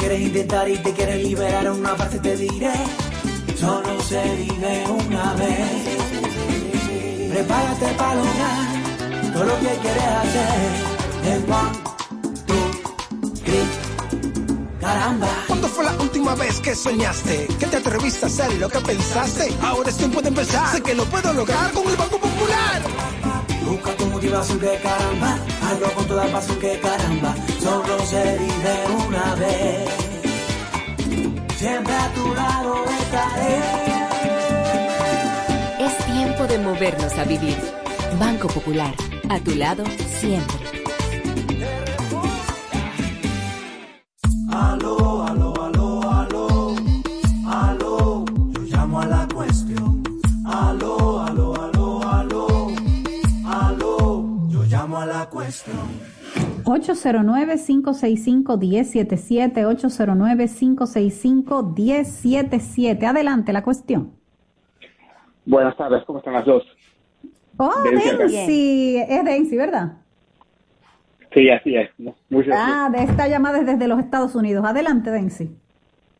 Quieres intentar y te quieres liberar una parte te diré, solo se vive una vez. Prepárate para lograr todo lo que quieres hacer. En one, two, three, caramba. ¿Cuándo fue la última vez que soñaste? Que te atreviste a hacer lo que pensaste. Ahora es tiempo de empezar. Sé que lo puedo lograr con el Banco Popular. Busca tu Es tiempo de movernos a vivir. Banco Popular, a tu lado siempre. 809-565-1077, 809-565-1077. Adelante la cuestión. Buenas tardes, ¿cómo están las dos? Oh, Densi es Densi, ¿verdad? Sí, así es. ¿no? Muchas gracias. Ah, de esta llamada es desde los Estados Unidos. Adelante, Densi.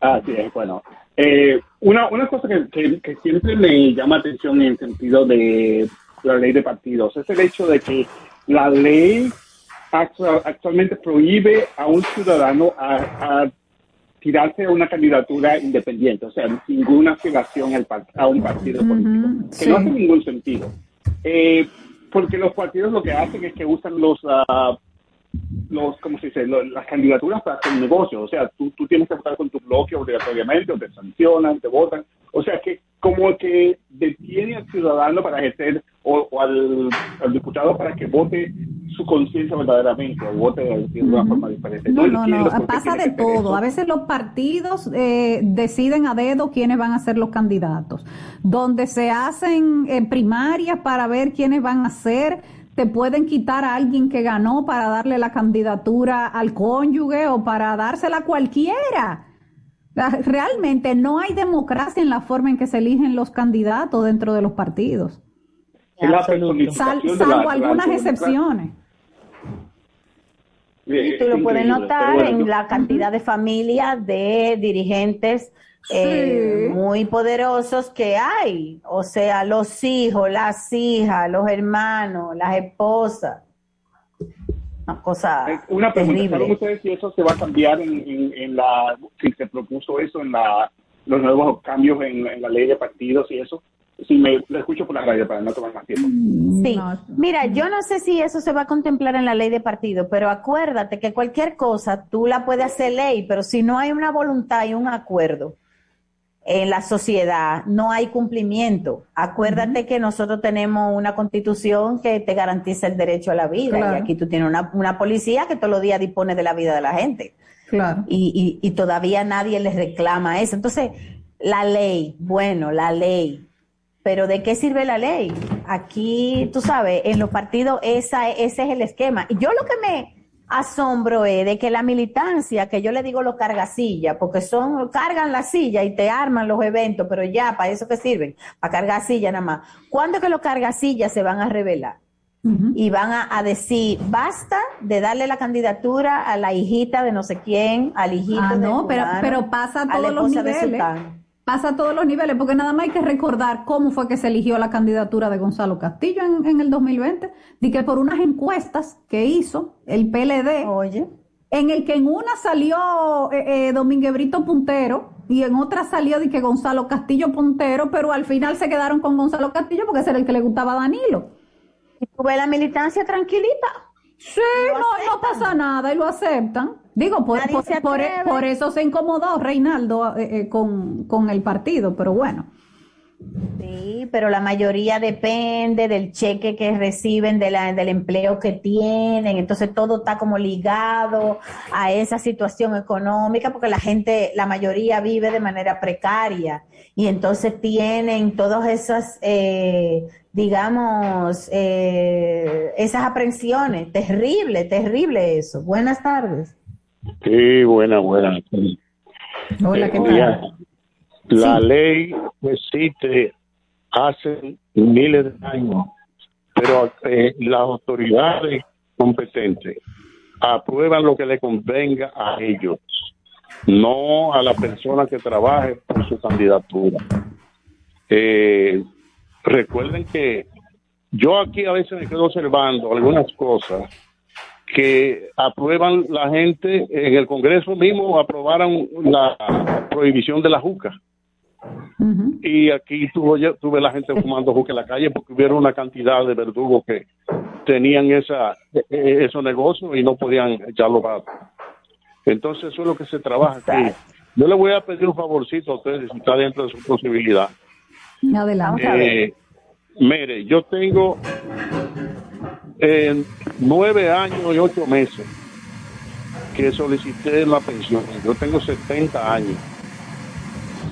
Así es, bueno. Eh, una, una cosa que, que- que siempre me llama atención en el sentido de la ley de partidos es el hecho de que la ley actualmente prohíbe a un ciudadano a, a tirarse a una candidatura independiente, o sea, ninguna afiliación al a un partido político, que sí. no hace ningún sentido. Eh, porque los partidos lo que hacen es que usan los ah, los, ¿cómo se dice? Lo- las candidaturas para hacer negocio. O sea, tú, tú tienes que votar con tu bloque obligatoriamente, o te sancionan, te votan. O sea, que como que detiene al ciudadano para ejercer, o, o al, al diputado para que vote su conciencia verdaderamente, o vote de una forma diferente. No, no, no, pasa de todo. A veces los partidos eh, deciden a dedo quiénes van a ser los candidatos. Donde se hacen eh, primarias para ver quiénes van a ser, te pueden quitar a alguien que ganó para darle la candidatura al cónyuge o para dársela a cualquiera. Realmente no hay democracia en la forma en que se eligen los candidatos dentro de los partidos. salvo algunas excepciones. Y tú lo puedes notar en la cantidad de familias de dirigentes eh, muy poderosos que hay. O sea, los hijos, las hijas, los hermanos, las esposas. Una cosa eh, Una pregunta, terrible. ¿saben ustedes si eso se va a cambiar en, en- en la, si se propuso eso en la, los nuevos cambios en, en la ley de partidos y eso? Si me lo escucho por la radio para no tomar más tiempo. Sí, mira, yo no sé si eso se va a contemplar en la ley de partido, pero acuérdate que cualquier cosa tú la puedes hacer ley, pero si no hay una voluntad y un acuerdo en la sociedad, no hay cumplimiento. Acuérdate que nosotros tenemos una constitución que te garantiza el derecho a la vida Claro. y aquí tú tienes una, una policía que todos los días dispone de la vida de la gente Claro. y, y, y todavía nadie les reclama eso. Entonces, la ley, bueno, la ley, pero ¿de qué sirve la ley? Aquí, tú sabes, en los partidos esa, ese es el esquema. Y yo lo que me asombro es de que la militancia, que yo le digo los cargasillas, porque son, cargan la silla y te arman los eventos, pero ya, ¿para eso que sirven? Para cargar silla nada más. ¿Cuándo que los cargasillas se van a revelar? y van a, a decir, basta de darle la candidatura a la hijita de no sé quién, al hijito Ah, de no, pero, pero pasa a todos los de niveles. Pasa a todos los niveles, porque nada más hay que recordar cómo fue que se eligió la candidatura de Gonzalo Castillo en, en el 2020, de que por unas encuestas que hizo el PLD, en el que en una salió eh, eh, Domínguez Brito puntero y en otra salió de que Gonzalo Castillo puntero, pero al final se quedaron con Gonzalo Castillo porque ese era el que le gustaba a Danilo. Y tú ves la militancia tranquilita. Sí, no, no pasa nada y lo aceptan. Digo, por, por eso se incomodó Reinaldo eh, eh, con, con el partido, pero bueno. Sí, pero la mayoría depende del cheque que reciben, de la, del empleo que tienen, entonces todo está como ligado a esa situación económica, porque la gente, la mayoría vive de manera precaria y entonces tienen todas esas, eh, digamos, eh, esas aprensiones. Terrible, terrible eso. Buenas tardes. Sí, buena, buena. Hola, ¿qué Oiga, La ley existe hace miles de años, pero eh, las autoridades competentes aprueban lo que le convenga a ellos, no a la persona que trabaje por su candidatura. Eh, recuerden que yo aquí a veces me quedo observando algunas cosas que aprueban la gente en el Congreso mismo aprobaron la prohibición de la juca. Y aquí tuve, tuve la gente fumando juca en la calle porque hubiera una cantidad de verdugos que tenían esa eh, esos negocios y no podían echarlo para entonces eso es lo que se trabaja aquí. Yo le voy a pedir un favorcito a ustedes si está dentro de su posibilidad Adelante. eh, mire, yo tengo eh, nueve años y ocho meses que solicité la pensión. Yo tengo 70 años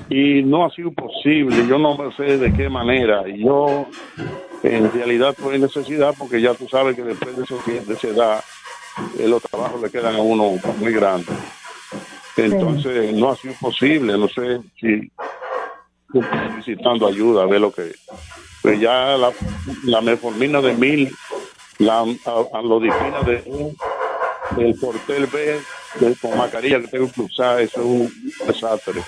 y no ha sido posible. Yo no sé de qué manera. Y yo, en realidad, estoy en necesidad porque ya tú sabes que después de, esos, de esa edad, eh, los trabajos le quedan a uno muy grandes. Entonces, no ha sido posible. No sé si solicitando ayuda, a ver lo que. Pues ya la, la metformina de mil, la a- alodipina de un, el portel B de- con mascarilla que tengo que usar, eso es un desastre.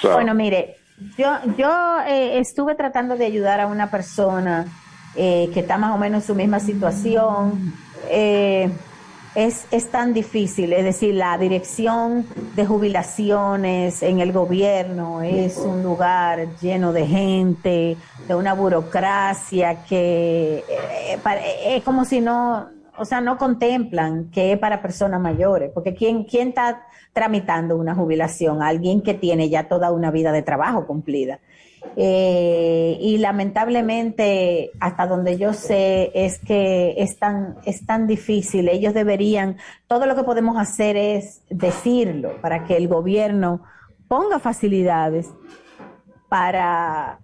Sabes. Bueno, mire, yo, yo eh, estuve tratando de ayudar a una persona eh, que está más o menos en su misma situación. Eh, es, es tan difícil, es decir, la dirección de jubilaciones en el gobierno es un lugar lleno de gente, de una burocracia que eh, pa- es como si no, o sea, no contemplan que es para personas mayores, porque ¿quién, quién está tramitando una jubilación? Alguien que tiene ya toda una vida de trabajo cumplida. Eh, y lamentablemente, hasta donde yo sé, es que es tan, es tan difícil. Ellos deberían, todo lo que podemos hacer es decirlo para que el gobierno ponga facilidades para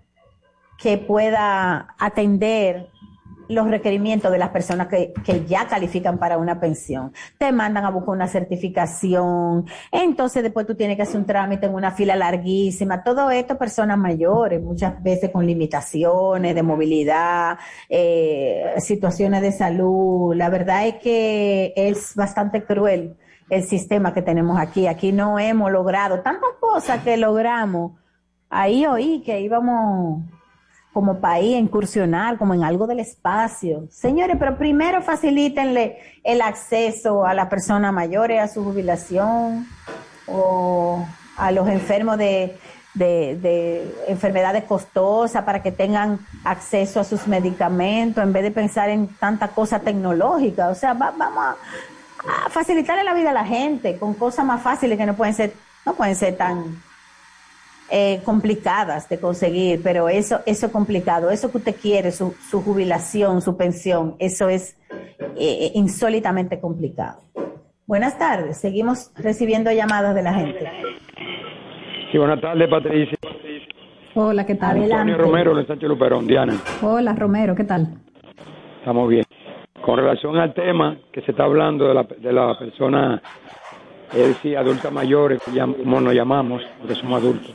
que pueda atender los requerimientos de las personas que, que ya califican para una pensión. Te mandan a buscar una certificación, entonces después tú tienes que hacer un trámite en una fila larguísima. Todo esto personas mayores, muchas veces con limitaciones de movilidad, eh, situaciones de salud. La verdad es que es bastante cruel el sistema que tenemos aquí. Aquí no hemos logrado tantas cosas que logramos. Ahí oí que íbamos como país incursionar como en algo del espacio. Señores, pero primero facilítenle el acceso a las personas mayores a su jubilación o a los enfermos de enfermedades costosas para que tengan acceso a sus medicamentos en vez de pensar en tanta cosa tecnológica. O sea, va- vamos a, a facilitarle la vida a la gente con cosas más fáciles que no pueden ser, no pueden ser tan eh, complicadas de conseguir, pero eso, eso es complicado, eso que usted quiere, su, su jubilación, su pensión, eso es eh, insólitamente complicado. Buenas tardes, seguimos recibiendo llamadas de la gente. Sí, buenas tardes, Patricia. Hola, ¿qué tal? Antonio Romero, de Sánchez Luperón, Diana. Hola, Romero, ¿qué tal? Estamos bien. Con relación al tema que se está hablando de la, de la persona, es decir, adultas mayores, que llam- como nos llamamos, porque somos adultos.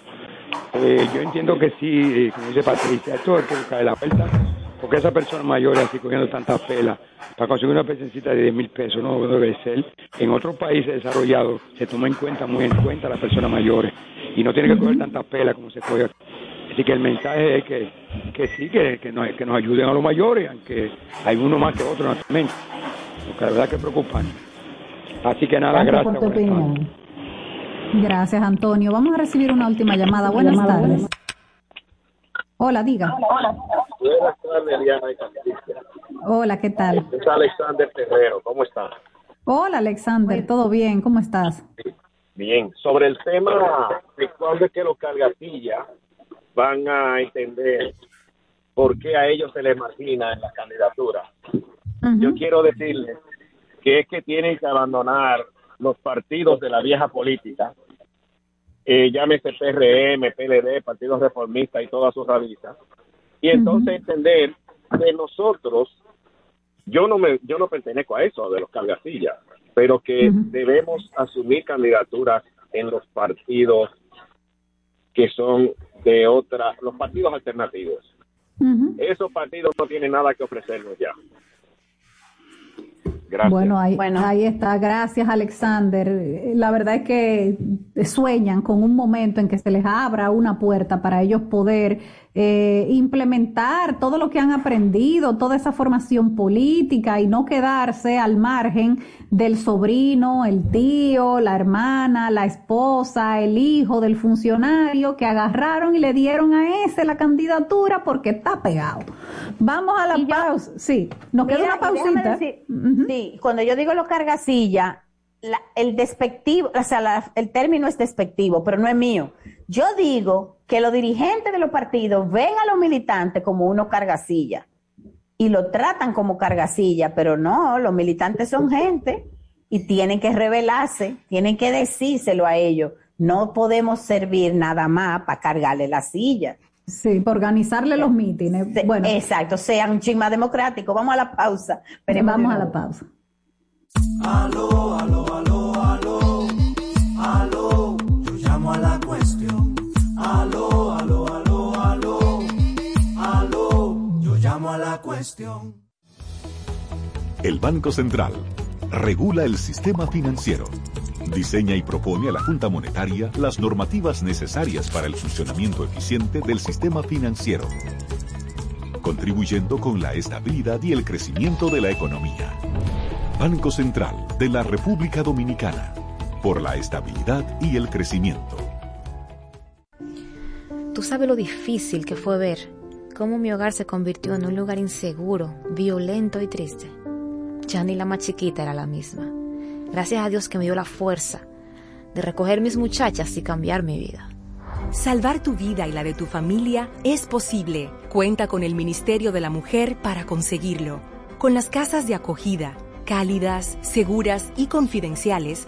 Eh, yo entiendo que sí, eh, como dice Patricia, esto hay que buscar la vuelta, porque esa persona mayor así cogiendo tantas pelas, para conseguir una pensioncita de 10 mil pesos no debe ser. En otros países desarrollados se toma en cuenta, muy en cuenta a las personas mayores, y no tiene que coger tantas pelas como se coge aquí. Así que el mensaje es que, que sí, que, que, nos, que nos ayuden a los mayores, aunque hay uno más que otro, naturalmente. Porque la verdad que es preocupante. Así que nada, Gracias gracias. por tu buenas tardes. opinión. Gracias, Antonio. Vamos a recibir una última llamada. Buenas tardes. Hola, diga. Buenas tardes, Diana y Patricia. Hola, ¿qué tal? Es Alexander Terrero, ¿cómo está? Hola, Alexander. ¿Todo bien? ¿Cómo estás? Bien. Sobre el tema de cuándo es que los cargatillas van a entender por qué a ellos se les margina en la candidatura. Yo quiero decirles que es que tienen que abandonar los partidos de la vieja política, eh, llámese PRM, PLD, Partido Reformista y todas sus rabitas, y entonces entender que nosotros, yo no me, yo no pertenezco a eso de los cargasillas, pero que debemos asumir candidaturas en los partidos que son de otra, los partidos alternativos. Esos partidos no tienen nada que ofrecernos ya. Gracias. Bueno, ahí, ahí está. Gracias, Alexander. La verdad es que sueñan con un momento en que se les abra una puerta para ellos poder eh, implementar todo lo que han aprendido, toda esa formación política y no quedarse al margen del sobrino, el tío, la hermana, la esposa, el hijo del funcionario que agarraron y le dieron a ese la candidatura porque está pegado. Vamos a la pausa. Sí, nos queda una pausita. Sí, cuando yo digo los cargasillas, la- el despectivo, o sea, la- el término es despectivo, pero no es mío. Yo digo que los dirigentes de los partidos ven a los militantes como unos cargasillas y lo tratan como cargasilla, pero no, los militantes son gente y tienen que revelarse, tienen que decírselo a ellos. No podemos servir nada más para cargarle la silla. Sí, para organizarle los mítines. Bueno. Exacto, sean un chisme democrático. Vamos a la pausa. Esperemos Vamos a la pausa. Aló, cuestión. El Banco Central regula el sistema financiero, diseña y propone a la Junta Monetaria las normativas necesarias para el funcionamiento eficiente del sistema financiero, contribuyendo con la estabilidad y el crecimiento de la economía. Banco Central de la República Dominicana, por la estabilidad y el crecimiento. Tú sabes lo difícil que fue ver cómo mi hogar se convirtió en un lugar inseguro, violento y triste. Ya ni la más chiquita era la misma. Gracias a Dios que me dio la fuerza de recoger mis muchachas y cambiar mi vida. Salvar tu vida y la de tu familia es posible. Cuenta con el Ministerio de la Mujer para conseguirlo. Con las casas de acogida, cálidas, seguras y confidenciales,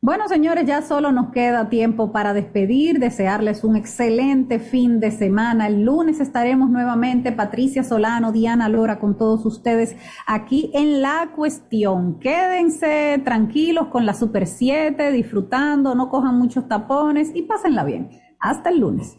Bueno, señores, ya solo nos queda tiempo para despedir, desearles un excelente fin de semana. El lunes estaremos nuevamente, Patricia Solano, Diana Lora, con todos ustedes aquí en La Cuestión. Quédense tranquilos con la Super 7, disfrutando, no cojan muchos tapones y pásenla bien. Hasta el lunes.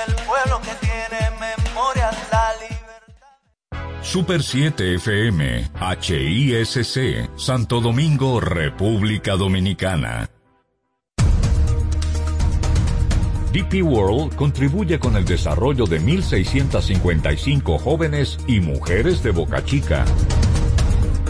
Super 7 FM, HISC, Santo Domingo, República Dominicana. DP World contribuye con el desarrollo de 1.655 jóvenes y mujeres de Boca Chica.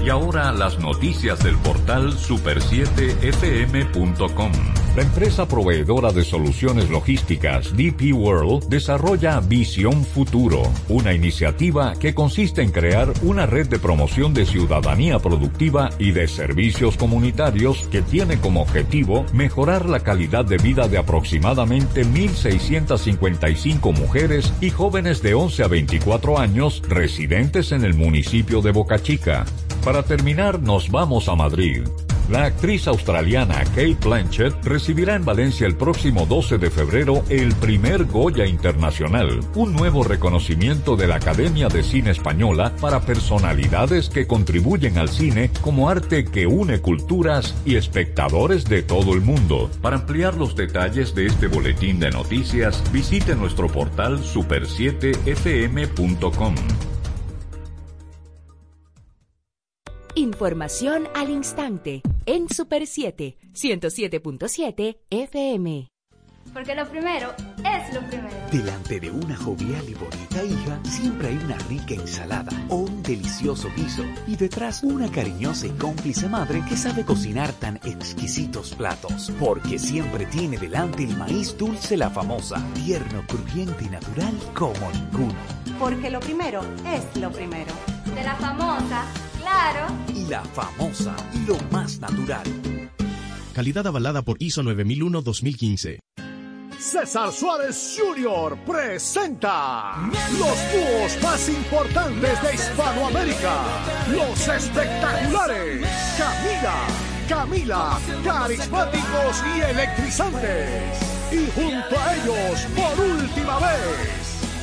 Y ahora las noticias del portal super7fm.com. La empresa proveedora de soluciones logísticas DP World desarrolla Visión Futuro, una iniciativa que consiste en crear una red de promoción de ciudadanía productiva y de servicios comunitarios que tiene como objetivo mejorar la calidad de vida de aproximadamente 1.655 mujeres y jóvenes de 11 a 24 años residentes en el municipio de Boca Chica. Para terminar, nos vamos a Madrid. La actriz australiana Kate Blanchett recibirá en Valencia el próximo 12 de febrero el primer Goya Internacional, un nuevo reconocimiento de la Academia de Cine Española para personalidades que contribuyen al cine como arte que une culturas y espectadores de todo el mundo. Para ampliar los detalles de este boletín de noticias, visite nuestro portal super7fm.com. Información al instante en Super 7, 107.7 FM. Porque lo primero es lo primero. Delante de una jovial y bonita hija, siempre hay una rica ensalada o un delicioso guiso. Y detrás, una cariñosa y cómplice madre que sabe cocinar tan exquisitos platos. Porque siempre tiene delante el maíz dulce la famosa, tierno, crujiente y natural como ninguno. Porque lo primero es lo primero. De la famosa, claro. Y la famosa, y lo más natural. Calidad avalada por ISO 9001-2015. César Suárez Jr. presenta los dúos más importantes de Hispanoamérica, los espectaculares Camila, Camila, carismáticos y electrizantes. Y junto a ellos, por última vez,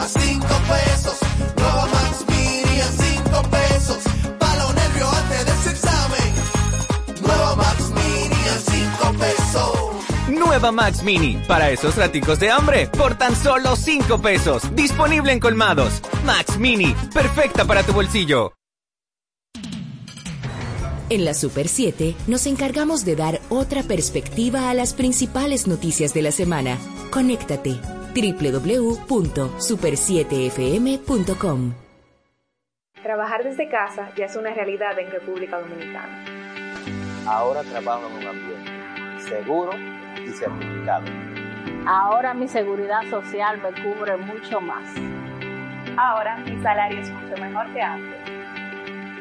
A 5 pesos. Nueva Max Mini a 5 pesos. Pa' los nervios antes de ese examen. Nueva Max Mini a 5 pesos. nueva Max Mini, para esos raticos de hambre, por tan solo 5 pesos. Disponible en colmados. Max Mini, perfecta para tu bolsillo. En la Super 7 nos encargamos de dar otra perspectiva a las principales noticias de la semana. Conéctate www.super7fm.com. Trabajar desde casa ya es una realidad en República Dominicana. Ahora trabajo en un ambiente seguro y certificado. Ahora mi seguridad social me cubre mucho más. Ahora mi salario es mucho mejor que antes.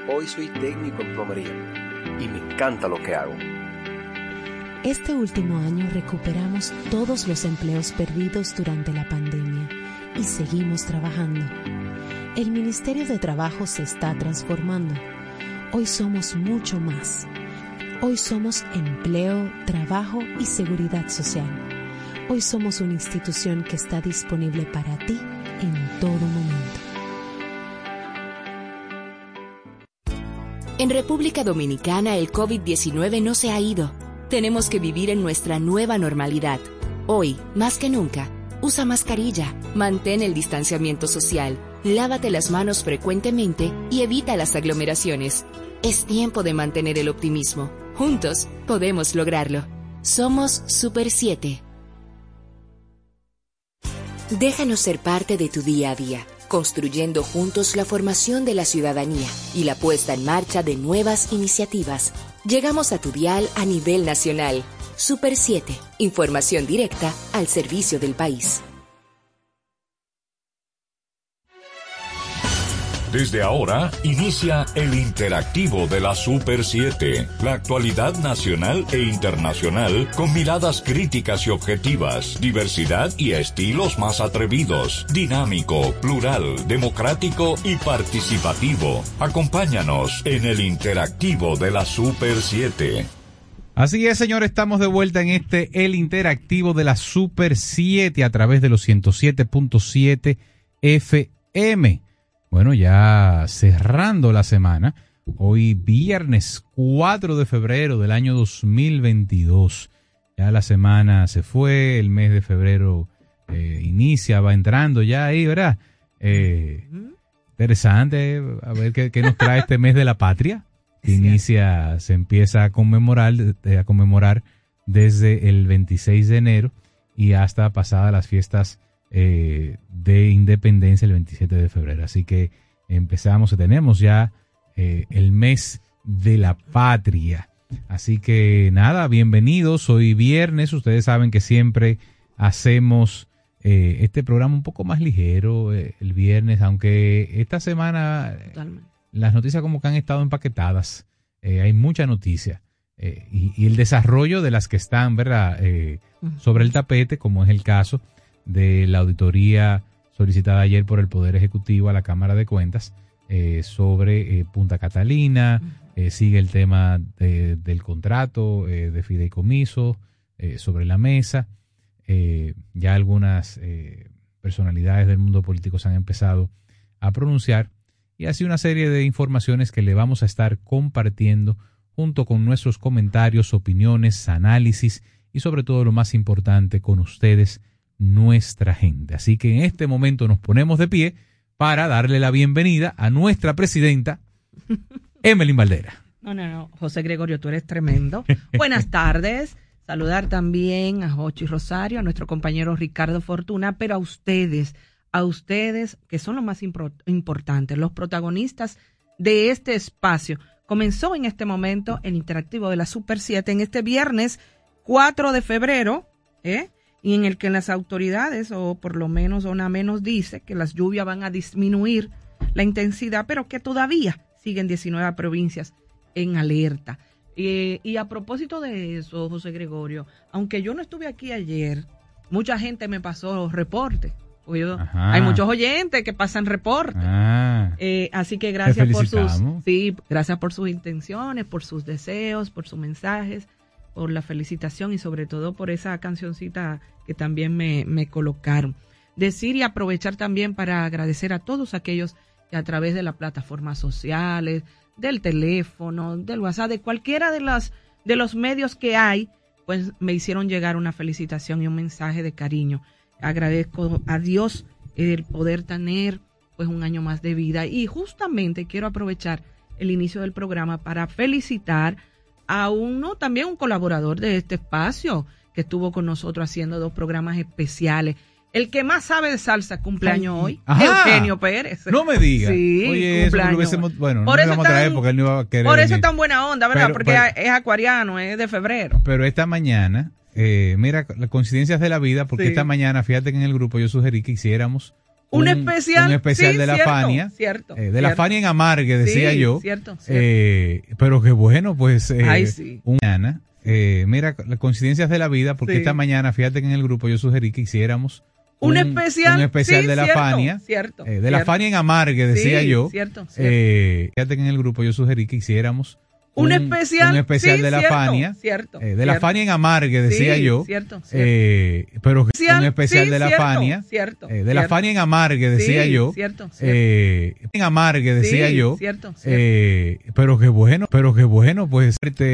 Hoy soy técnico en plomería y me encanta lo que hago. Este último año recuperamos todos los empleos perdidos durante la pandemia y seguimos trabajando. El Ministerio de Trabajo se está transformando. Hoy somos mucho más. Hoy somos empleo, trabajo y seguridad social. Hoy somos una institución que está disponible para ti en todo momento. En República Dominicana el COVID-19 no se ha ido. Tenemos que vivir en nuestra nueva normalidad. Hoy, más que nunca, usa mascarilla, mantén el distanciamiento social, lávate las manos frecuentemente y evita las aglomeraciones. Es tiempo de mantener el optimismo. Juntos podemos lograrlo. Somos Super 7. Déjanos ser parte de tu día a día, construyendo juntos la formación de la ciudadanía y la puesta en marcha de nuevas iniciativas. Llegamos a tu dial a nivel nacional. Super 7. Información directa al servicio del país. Desde ahora inicia el interactivo de la Super 7, la actualidad nacional e internacional con miradas críticas y objetivas, diversidad y estilos más atrevidos, dinámico, plural, democrático y participativo. Acompáñanos en el interactivo de la Super 7. Así es, señor, estamos de vuelta en este El Interactivo de la Super 7 a través de los 107.7 FM. Bueno, ya cerrando la semana, hoy viernes 4 de febrero del año 2022. Ya la semana se fue, el mes de febrero eh, inicia, va entrando ya ahí, ¿verdad? Eh, interesante, a ver qué, qué, nos trae este mes de la patria. Que inicia, se empieza a conmemorar, a conmemorar desde el 26 de enero y hasta pasadas las fiestas eh, de independencia el 27 de febrero. Así que empezamos, tenemos ya eh, el mes de la patria. Así que nada, bienvenidos. Hoy viernes, ustedes saben que siempre hacemos eh, este programa un poco más ligero eh, el viernes, aunque esta semana Totalmente. las noticias como que han estado empaquetadas. Hay mucha noticia. Y, y, el desarrollo de las que están, ¿verdad? sobre el tapete, como es el caso de la auditoría solicitada ayer por el Poder Ejecutivo a la Cámara de Cuentas eh, sobre eh, Punta Catalina, eh, sigue el tema de, del contrato de fideicomiso sobre la mesa, ya algunas personalidades del mundo político se han empezado a pronunciar y así una serie de informaciones que le vamos a estar compartiendo junto con nuestros comentarios, opiniones, análisis y sobre todo lo más importante con ustedes nuestra gente. Así que en este momento nos ponemos de pie para darle la bienvenida a nuestra presidenta, Emelín Valdera. No, no, no, José Gregorio, tú eres tremendo. Buenas tardes. Saludar también a Jochi Rosario, a nuestro compañero Ricardo Fortuna, pero a ustedes, a ustedes que son los más importantes, los protagonistas de este espacio. Comenzó en este momento el interactivo de la Super 7 en este viernes 4 de febrero, ¿eh? Y en el que las autoridades, o por lo menos una menos dice que las lluvias van a disminuir la intensidad, pero que todavía siguen 19 provincias en alerta. Eh, y a propósito de eso, José Gregorio, aunque yo no estuve aquí ayer, mucha gente me pasó reporte. hay muchos oyentes que pasan reporte. Ah, eh, así que gracias por sus sí, gracias por sus intenciones, por sus deseos, por sus mensajes por la felicitación y sobre todo por esa cancioncita que también me, me colocaron. Decir y aprovechar también para agradecer a todos aquellos que a través de las plataformas sociales, del teléfono, del WhatsApp, de cualquiera de, las, de los medios que hay, pues me hicieron llegar una felicitación y un mensaje de cariño. Agradezco a Dios el poder tener pues un año más de vida y justamente quiero aprovechar el inicio del programa para felicitar a uno, también un colaborador de este espacio que estuvo con nosotros haciendo dos programas especiales. El que más sabe de salsa cumpleaños hoy, Ajá. Eugenio Pérez. No me digas. Sí, Oye, eso cumpleaños lo hubiésemos- bueno, Por no eso a traer tan- porque él no iba a querer Por eso venir. tan buena onda, ¿verdad? Pero- Porque pero- es acuariano, es de febrero. Pero esta mañana, eh, mira, las coincidencias de la vida, porque Sí. esta mañana, fíjate que en el grupo yo sugerí que hiciéramos Un especial, un especial sí, de la cierto, Fania. cierto, eh, de la. Fania en Amargue, decía Sí, yo. cierto, cierto. Eh, pero que bueno, pues. eh, Ay, sí. un- mañana, eh, mira, las coincidencias de la vida, porque esta mañana, fíjate que en el grupo yo sugerí que hiciéramos Un especial, un especial de la Fania. cierto, eh, de la. Fania en Amargue, decía yo. cierto. Eh, fíjate que en el grupo yo sugerí que hiciéramos Un especial, un especial sí, de la cierto, Fania. cierto, eh, de la cierto. Fania en Amargue, decía Sí, yo. cierto. Eh, pero un especial sí, de la Fania. cierto, eh, de la. Fania en Amargue, decía yo. cierto, cierto. Eh, en Amargue, decía yo. cierto. Eh, pero que bueno, pero que bueno, pues. este,